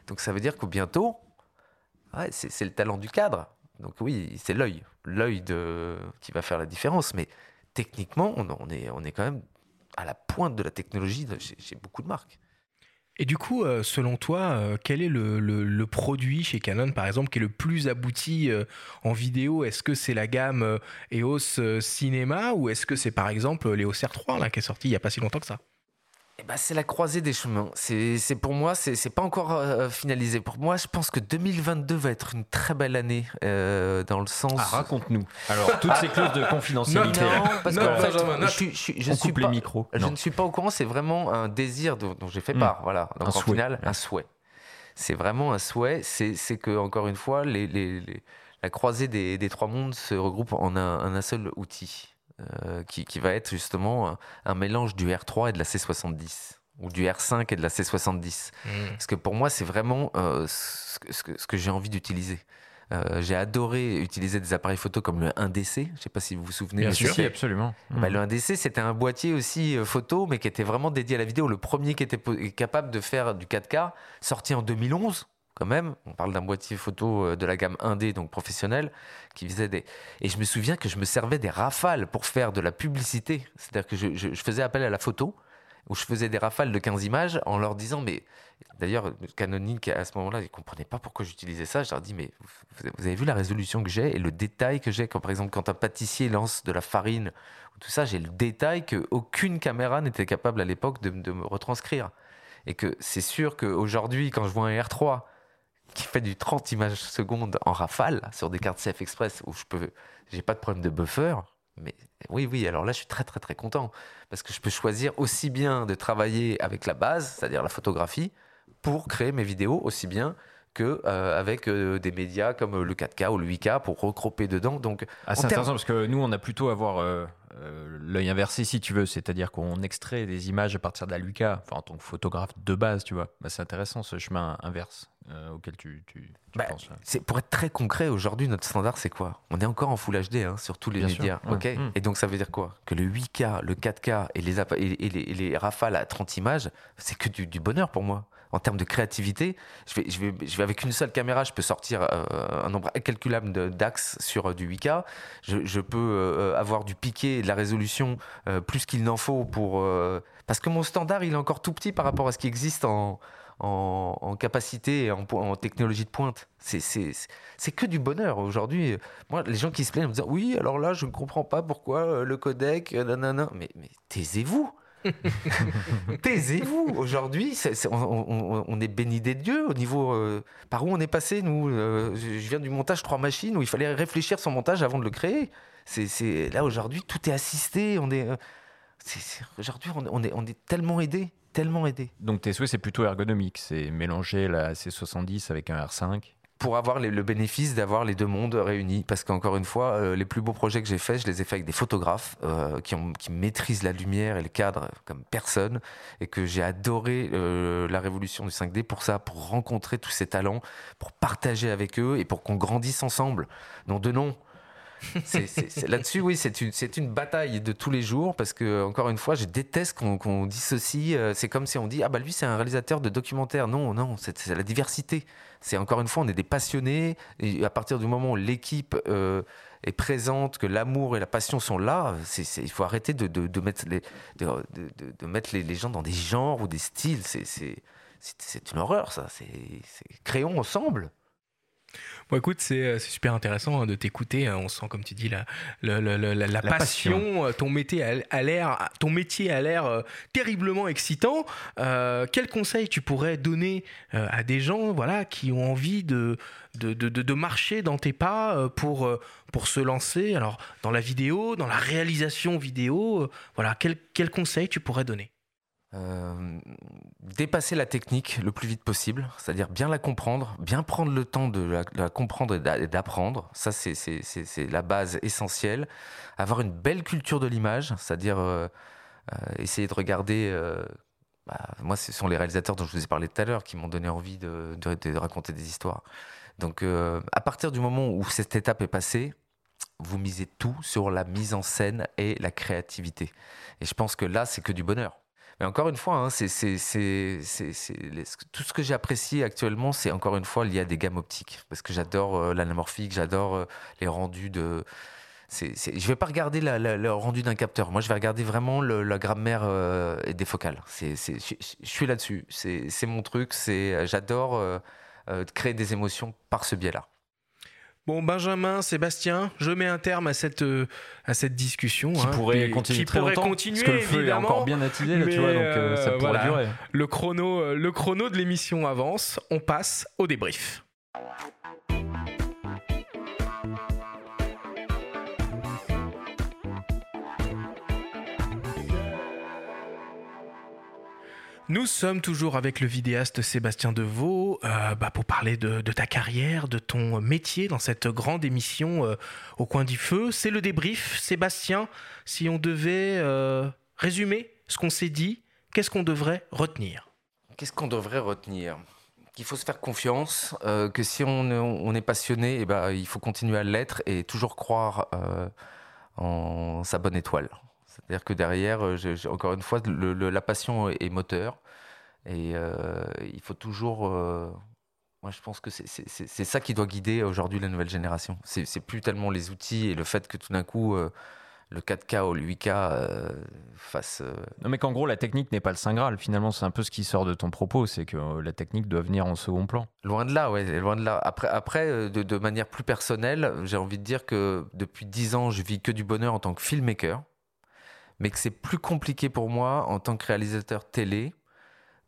Donc ça veut dire que bientôt, ouais, c'est le talent du cadre. Donc oui, c'est l'œil, l'œil qui va faire la différence. Mais techniquement, on, est, on est quand même à la pointe de la technologie chez, beaucoup de marques. Et du coup, euh, selon toi, euh, quel est le, produit chez Canon, par exemple, qui est le plus abouti euh, en vidéo? Est-ce que c'est la gamme EOS Cinema ou est-ce que c'est par exemple l'EOS R3 là, qui est sorti il n'y a pas si longtemps que ça? Eh ben, c'est la croisée des chemins. C'est pour moi, c'est pas encore euh, finalisé. Pour moi, je pense que 2022 va être une très belle année euh, dans le sens. Ah, raconte-nous. Alors toutes ces clauses de confidentialité. Non, parce qu'en fait, je, je, je, suis pas, je ne suis pas au courant. C'est vraiment un désir dont, j'ai fait hmm. part. Voilà. Donc un en souhait. final, un souhait. C'est vraiment un souhait. C'est que encore une fois, les, les, la croisée des, des, trois mondes se regroupe en un, en un seul outil. Euh, qui, va être justement un, mélange du R3 et de la C70 ou du R5 et de la C70. Hmm. Parce que pour moi, c'est vraiment euh, ce, que, j'ai envie d'utiliser. Euh, j'ai adoré utiliser des appareils photo comme le 1DC. Je ne sais pas si vous vous souvenez. Bien sûr, absolument. Bah, le 1DC, c'était un boîtier aussi photo, mais qui était vraiment dédié à la vidéo. Le premier qui était capable de faire du 4K, sorti en 2011 quand même. On parle d'un boîtier photo euh, de la gamme 1D, donc professionnel, qui faisait des. Et je me souviens que je me servais des rafales pour faire de la publicité. C'est-à-dire que je, faisais appel à la photo, où je faisais des rafales de 15 images en leur disant, mais. D'ailleurs, Canonique, à ce moment-là, ils ne comprenaient pas pourquoi j'utilisais ça. Je leur dis, mais vous avez vu la résolution que j'ai et le détail que j'ai, quand par exemple, quand un pâtissier lance de la farine, ou tout ça, j'ai le détail qu'aucune caméra n'était capable à l'époque de, de me retranscrire. Et que c'est sûr qu'aujourd'hui, quand je vois un R3 qui fait du 30 images secondes en rafale sur des cartes CF Express où je peux, j'ai pas de problème de buffer. Mais oui, oui, alors là, je suis très, très, très content parce que je peux choisir aussi bien de travailler avec la base, c'est-à-dire la photographie, pour créer mes vidéos aussi bien que euh, avec euh, des médias comme le 4K ou le 8K pour recroper dedans. Donc, ah, c'est intéressant parce que nous, on a plutôt à avoir euh, l'œil inversé, si tu veux, c'est-à-dire qu'on extrait des images à partir de la 8K, enfin en tant que photographe de base, tu vois. Bah, c'est intéressant ce chemin inverse auquel tu, tu, bah, penses. C'est pour être très concret aujourd'hui, notre standard, c'est quoi? On est encore en Full HD hein, sur tous les médias, ok? Mmh. Et donc ça veut dire quoi? Que le 8K, le 4K et les, et les, les, rafales à 30 images, c'est que du, du bonheur pour moi en termes de créativité, je vais, avec une seule caméra, je peux sortir euh, un nombre incalculable d'axes sur euh, du 8K. Je, peux euh, avoir du piqué et de la résolution plus qu'il n'en faut pour parce que mon standard il est encore tout petit par rapport à ce qui existe en en, capacité et en, en, technologie de pointe. C'est que du bonheur aujourd'hui. Moi, les gens qui se plaignent en me disant oui, alors là, je ne comprends pas pourquoi le codec, nanana. Mais, mais taisez-vous. Taisez-vous. Aujourd'hui, on, est béni des dieux au niveau. Euh, par où on est passé, nous euh, Je viens du montage trois machines où il fallait réfléchir son montage avant de le créer. C'est là aujourd'hui, tout est assisté. On est. Euh, aujourd'hui, on, est, on est tellement aidé. Tellement aidé. Donc tes souhaits, c'est plutôt ergonomique. C'est mélanger la C70 avec un R5 pour avoir le bénéfice d'avoir les deux mondes réunis. Parce qu'encore une fois, euh, les plus beaux projets que j'ai faits, je les ai faits avec des photographes euh, qui, maîtrisent la lumière et le cadre comme personne. Et que j'ai adoré euh, la révolution du 5D pour ça, pour rencontrer tous ces talents, pour partager avec eux et pour qu'on grandisse ensemble. Non de nom. Là-dessus, oui, c'est une, une, bataille de tous les jours parce que, encore une fois, je déteste qu'on dissocie. c'est comme si on dit Ah, bah lui, c'est un réalisateur de documentaire. Non, non, c'est la diversité. C'est encore une fois, on est des passionnés. À partir du moment où l'équipe euh, est présente, que l'amour et la passion sont là, il faut arrêter de, de, mettre, les, de, mettre les, gens dans des genres ou des styles. C'est une horreur, ça. Créons ensemble. Bon, écoute, c'est euh, super intéressant hein, de t'écouter. Hein. On sent, comme tu dis, la, la, la, passion. Euh, ton métier a l'air, ton métier a l'air euh, terriblement excitant. quel conseil tu pourrais donner à des gens, voilà, qui ont envie de de, de, de, marcher dans tes pas pour, pour se lancer? Alors dans la vidéo, dans la réalisation vidéo Voilà, quel, quel conseil tu pourrais donner? Euh, dépasser la technique le plus vite possible, c'est-à-dire bien la comprendre, bien prendre le temps de la, comprendre et d'apprendre. Ça, c'est la base essentielle. Avoir une belle culture de l'image, c'est-à-dire euh, euh, essayer de regarder. Bah, moi, ce sont les réalisateurs dont je vous ai parlé tout à l'heure qui m'ont donné envie de, de, raconter des histoires. Donc, à partir du moment où cette étape est passée, vous misez tout sur la mise en scène et la créativité. Et je pense que là, c'est que du bonheur. Mais encore une fois, hein, c'est, tout ce que j'apprécie actuellement, c'est encore une fois lié à des gammes optiques. Parce que j'adore euh, l'anamorphique, j'adore euh, les rendus de. je ne vais pas regarder le rendu d'un capteur. Moi, je vais regarder vraiment la grammaire euh, des focales. je, suis là-dessus. C'est, mon truc. j'adore créer des émotions par ce biais-là. Bon, Benjamin, Sébastien, je mets un terme à cette, euh, à cette discussion. Qui hein, pourrait continuer qui très pourrait longtemps, continuer, parce que le feu est encore bien attisé, là, tu vois, donc euh, ça pourrait durer. Le chrono, euh, le chrono de l'émission avance, on passe au débrief. Nous sommes toujours avec le vidéaste Sébastien Deveau euh, bah, pour parler de, ta carrière, de ton métier dans cette grande émission euh, au coin du feu. C'est le débrief. Sébastien, si on devait euh, résumer ce qu'on s'est dit, qu'est-ce qu'on devrait retenir? Qu'est-ce qu'on devrait retenir? Qu'il faut se faire confiance, que si on, est passionné, eh ben, il faut continuer à l'être et toujours croire en sa bonne étoile. C'est-à-dire que derrière, encore une fois, la passion est moteur. Et euh, il faut toujours. Euh, moi, je pense que c'est ça qui doit guider aujourd'hui la nouvelle génération. C'est plus tellement les outils et le fait que tout d'un coup, euh, le 4K ou le 8K fasse. Non, mais qu'en gros, la technique n'est pas le Saint Graal. Finalement, c'est un peu ce qui sort de ton propos c'est que la technique doit venir en second plan. Loin de là, ouais, loin de là. Après, après de, de manière plus personnelle, j'ai envie de dire que depuis 10 ans, je vis que du bonheur en tant que filmmaker, mais que c'est plus compliqué pour moi en tant que réalisateur télé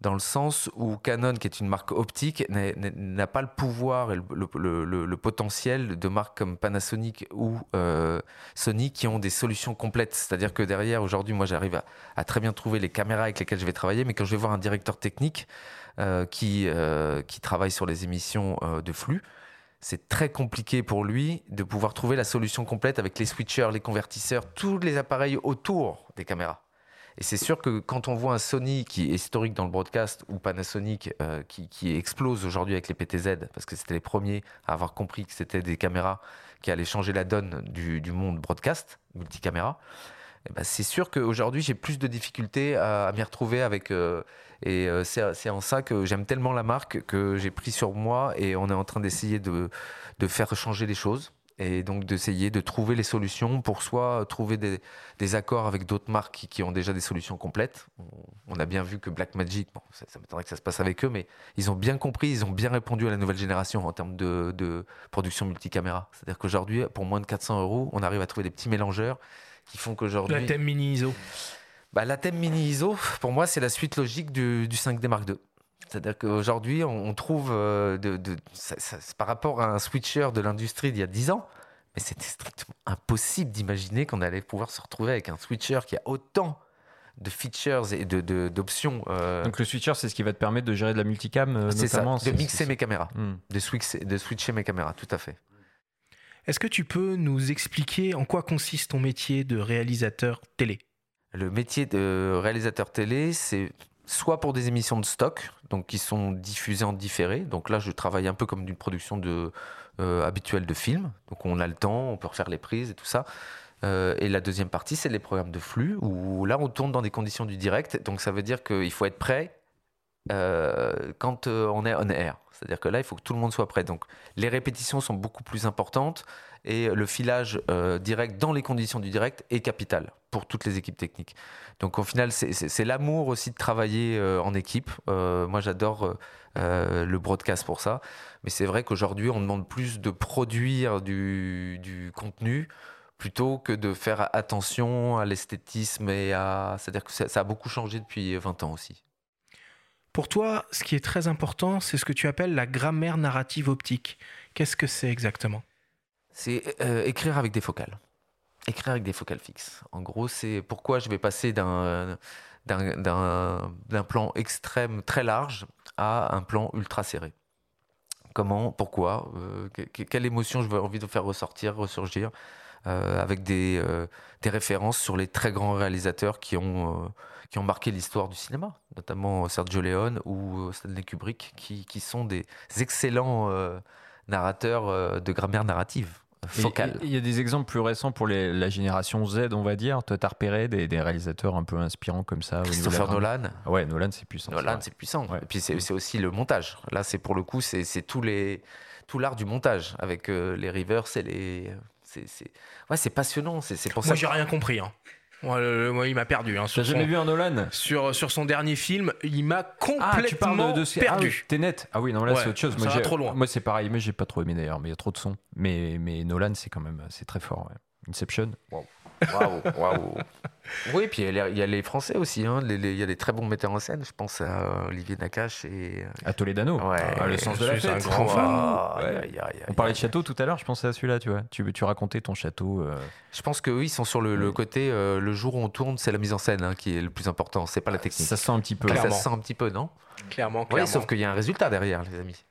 dans le sens où Canon, qui est une marque optique, n'a pas le pouvoir et le, potentiel de marques comme Panasonic ou euh, Sony qui ont des solutions complètes. C'est-à-dire que derrière, aujourd'hui, moi, j'arrive à, très bien trouver les caméras avec lesquelles je vais travailler, mais quand je vais voir un directeur technique euh, euh, qui travaille sur les émissions de flux, c'est très compliqué pour lui de pouvoir trouver la solution complète avec les switchers, les convertisseurs, tous les appareils autour des caméras. Et c'est sûr que quand on voit un Sony qui est historique dans le broadcast ou Panasonic euh, qui, explose aujourd'hui avec les PTZ, parce que c'était les premiers à avoir compris que c'était des caméras qui allaient changer la donne du, monde broadcast, multicaméra, ben c'est sûr qu'aujourd'hui j'ai plus de difficultés à, m'y retrouver avec. Euh, et euh, c'est en ça que j'aime tellement la marque que j'ai pris sur moi et on est en train d'essayer de, de faire changer les choses et donc d'essayer de trouver les solutions pour soit trouver des, accords avec d'autres marques qui, ont déjà des solutions complètes. On, a bien vu que Blackmagic, bon, ça, m'étonnerait que ça se passe avec eux, mais ils ont bien compris, ils ont bien répondu à la nouvelle génération en termes de, production multicaméra. C'est-à-dire qu'aujourd'hui, pour moins de 400 euros, on arrive à trouver des petits mélangeurs qui font qu'aujourd'hui... La thème mini ISO bah, La thème mini ISO, pour moi, c'est la suite logique du, du 5D Mark II. C'est-à-dire qu'aujourd'hui, on trouve, euh, de, par rapport à un switcher de l'industrie d'il y a 10 ans, mais c'était strictement impossible d'imaginer qu'on allait pouvoir se retrouver avec un switcher qui a autant de features et de, de- d'options. euh, Donc le switcher, c'est ce qui va te permettre de gérer de la multicam, euh, c'est ça, notamment. de c'est- mixer c'est- mes caméras, Hmm. de, switch- de switcher mes caméras, tout à fait. Est-ce que tu peux nous expliquer en quoi consiste ton métier de réalisateur télé? Le métier de réalisateur télé, c'est soit pour des émissions de stock, donc qui sont diffusées en différé. Donc là, je travaille un peu comme d'une production euh, habituelle de film. Donc on a le temps, on peut refaire les prises et tout ça. Euh, et la deuxième partie, c'est les programmes de flux, où là, on tourne dans des conditions du direct. Donc ça veut dire qu'il faut être prêt euh, quand euh, on est on air. C'est-à-dire que là, il faut que tout le monde soit prêt. Donc les répétitions sont beaucoup plus importantes et le filage euh, direct dans les conditions du direct est capital pour toutes les équipes techniques. Donc au final, c'est- l'amour aussi de travailler en équipe. Moi, j'adore le broadcast pour ça. Mais c'est vrai qu'aujourd'hui, on demande plus de produire du, contenu plutôt que de faire attention à l'esthétisme et à... C'est-à-dire que ça a beaucoup changé depuis 20 ans aussi. Pour toi, ce qui est très important, c'est ce que tu appelles la grammaire narrative optique. Qu'est-ce que c'est exactement? C'est euh, écrire avec des focales. Écrire avec des focales fixes. En gros, c'est pourquoi je vais passer d'un plan extrême très large à un plan ultra serré. Comment, pourquoi, euh, que- que- quelle émotion je veux envie de faire ressortir, ressurgir, euh, avec des, des références sur les très grands réalisateurs qui ont, qui ont marqué l'histoire du cinéma, notamment Sergio Leone ou euh, Stanley Kubrick, qui, qui sont des excellents euh, narrateurs euh, de grammaire narrative, euh, focale. Il y a des exemples plus récents pour les- la génération Z, on va dire. Toi, t'as repéré des, des réalisateurs un peu inspirants comme ça Christopher Nolan, Ouais, Nolan, c'est puissant. Nolan, c'est puissant. Ouais. Et puis c'est aussi le montage. Là, c'est pour le coup, c'est c'est tous les tout l'art du montage avec euh, les rivers et les. C'est c'est- ouais, c'est passionnant. C'est c'est pour Moi, ça. j'ai rien compris. hein. Moi, le- moi, il m'a perdu. hein, T'as jamais son, vu un Nolan sur, sur son dernier film, il m'a Ah, complètement tu parles de, de Ah, perdu. oui, T'es net. Ah oui, non, là, Ouais, c'est autre chose. ça Moi, va j'ai- trop loin. Moi, c'est pareil. Moi, j'ai pas trop aimé d'ailleurs, mais il y a trop de sons. Mais, mais Nolan, c'est quand même c'est très fort. ouais. Inception. Waouh, waouh. Oui, puis il y a- il y a les Français aussi. hein. Il y a des très bons metteurs en scène. Je pense à euh, Olivier Nakache et. À Toledano. Ouais, Ah, le sens de la un grand fan. Ouais. On parlait de château tout à l'heure, je pensais à celui-là, tu vois. Tu, tu racontais ton château. euh, Je pense qu'eux, ils sont sur le, le côté. euh, le jour où on tourne, c'est la mise en scène hein, qui est le plus important. C'est pas la technique. Ça se sent un petit peu. Ça Clairement. sent un petit peu, non? Clairement, Oui, clairement. sauf qu'il y a un résultat derrière, les amis.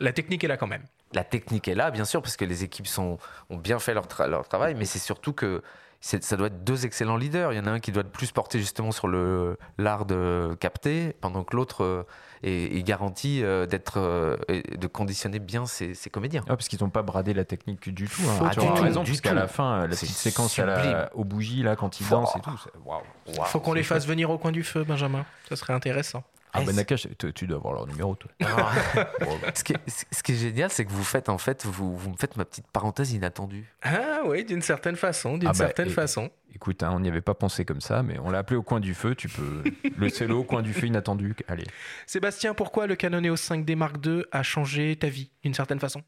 La technique est là quand même. La technique est là, bien sûr, parce que les équipes sont, ont bien fait leur, tra- leur travail, mais c'est surtout que ça doit être deux excellents leaders. Il y en a un qui doit être plus porté justement sur le l'art de capter, pendant que l'autre euh, est, est garanti euh, d'être euh, de conditionner bien ses, ses comédiens. Ah, parce qu'ils n'ont pas bradé la technique du tout. hein. Faut tu du as tout, raison, du parce qu'à tout. la fin, la C'est petite séquence à la- aux bougies, là, quand ils dansent et tout. Waouh. Faut qu'on les fasse venir au coin du feu, Benjamin. Ça serait intéressant. Ah, Eh, ben Nakash, tu, tu dois avoir leur numéro, toi. Ah. ce, qui est, ce qui est génial, c'est que vous faites en fait, vous, vous me faites ma petite parenthèse inattendue. Ah oui, d'une certaine façon, d'une Ah bah, certaine et- façon. Écoute, hein, on n'y avait pas pensé comme ça, mais on l'a appelé au coin du feu. Tu peux. le cello au coin du feu inattendu. Allez. Sébastien, pourquoi le Canon EOS 5D Mark II a changé ta vie, d'une certaine façon?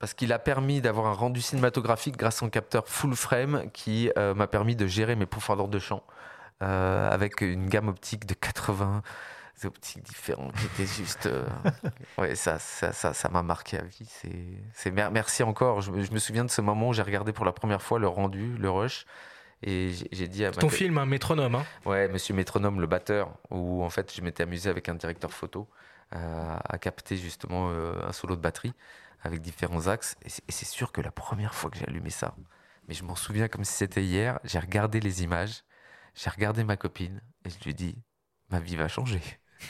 Parce qu'il a permis d'avoir un rendu cinématographique grâce à un capteur full frame qui euh, m'a permis de gérer mes profondeurs de champ euh, avec une gamme optique de 80 optiques différentes qui étaient juste. euh, ouais, ça, ça, ça, ça m'a marqué à vie. C'est, c'est mer- merci encore. Je, me- je me souviens de ce moment où j'ai regardé pour la première fois le rendu, le rush. Et j'ai, dit à ma Ton film, un métronome, hein Ouais, Monsieur Métronome, le batteur, où en fait je m'étais amusé avec un directeur photo euh, à capter justement euh, un solo de batterie avec différents axes. Et c'est- et c'est sûr que la première fois que j'ai allumé ça, mais je m'en souviens comme si c'était hier, j'ai regardé les images, j'ai regardé ma copine et je lui ai dit, ma vie va changer.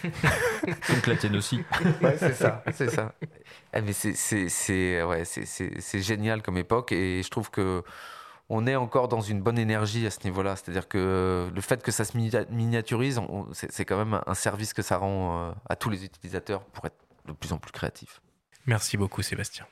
Donc la tienne aussi. Ouais, c'est ça, c'est ça. Eh, mais c'est, c'est, c'est, ouais, c'est, c'est, c'est génial comme époque et je trouve que on est encore dans une bonne énergie à ce niveau-là. C'est-à-dire que le fait que ça se minia- miniaturise, on- c'est, c'est quand même un service que ça rend euh, à tous les utilisateurs pour être de plus en plus créatifs. Merci beaucoup, Sébastien.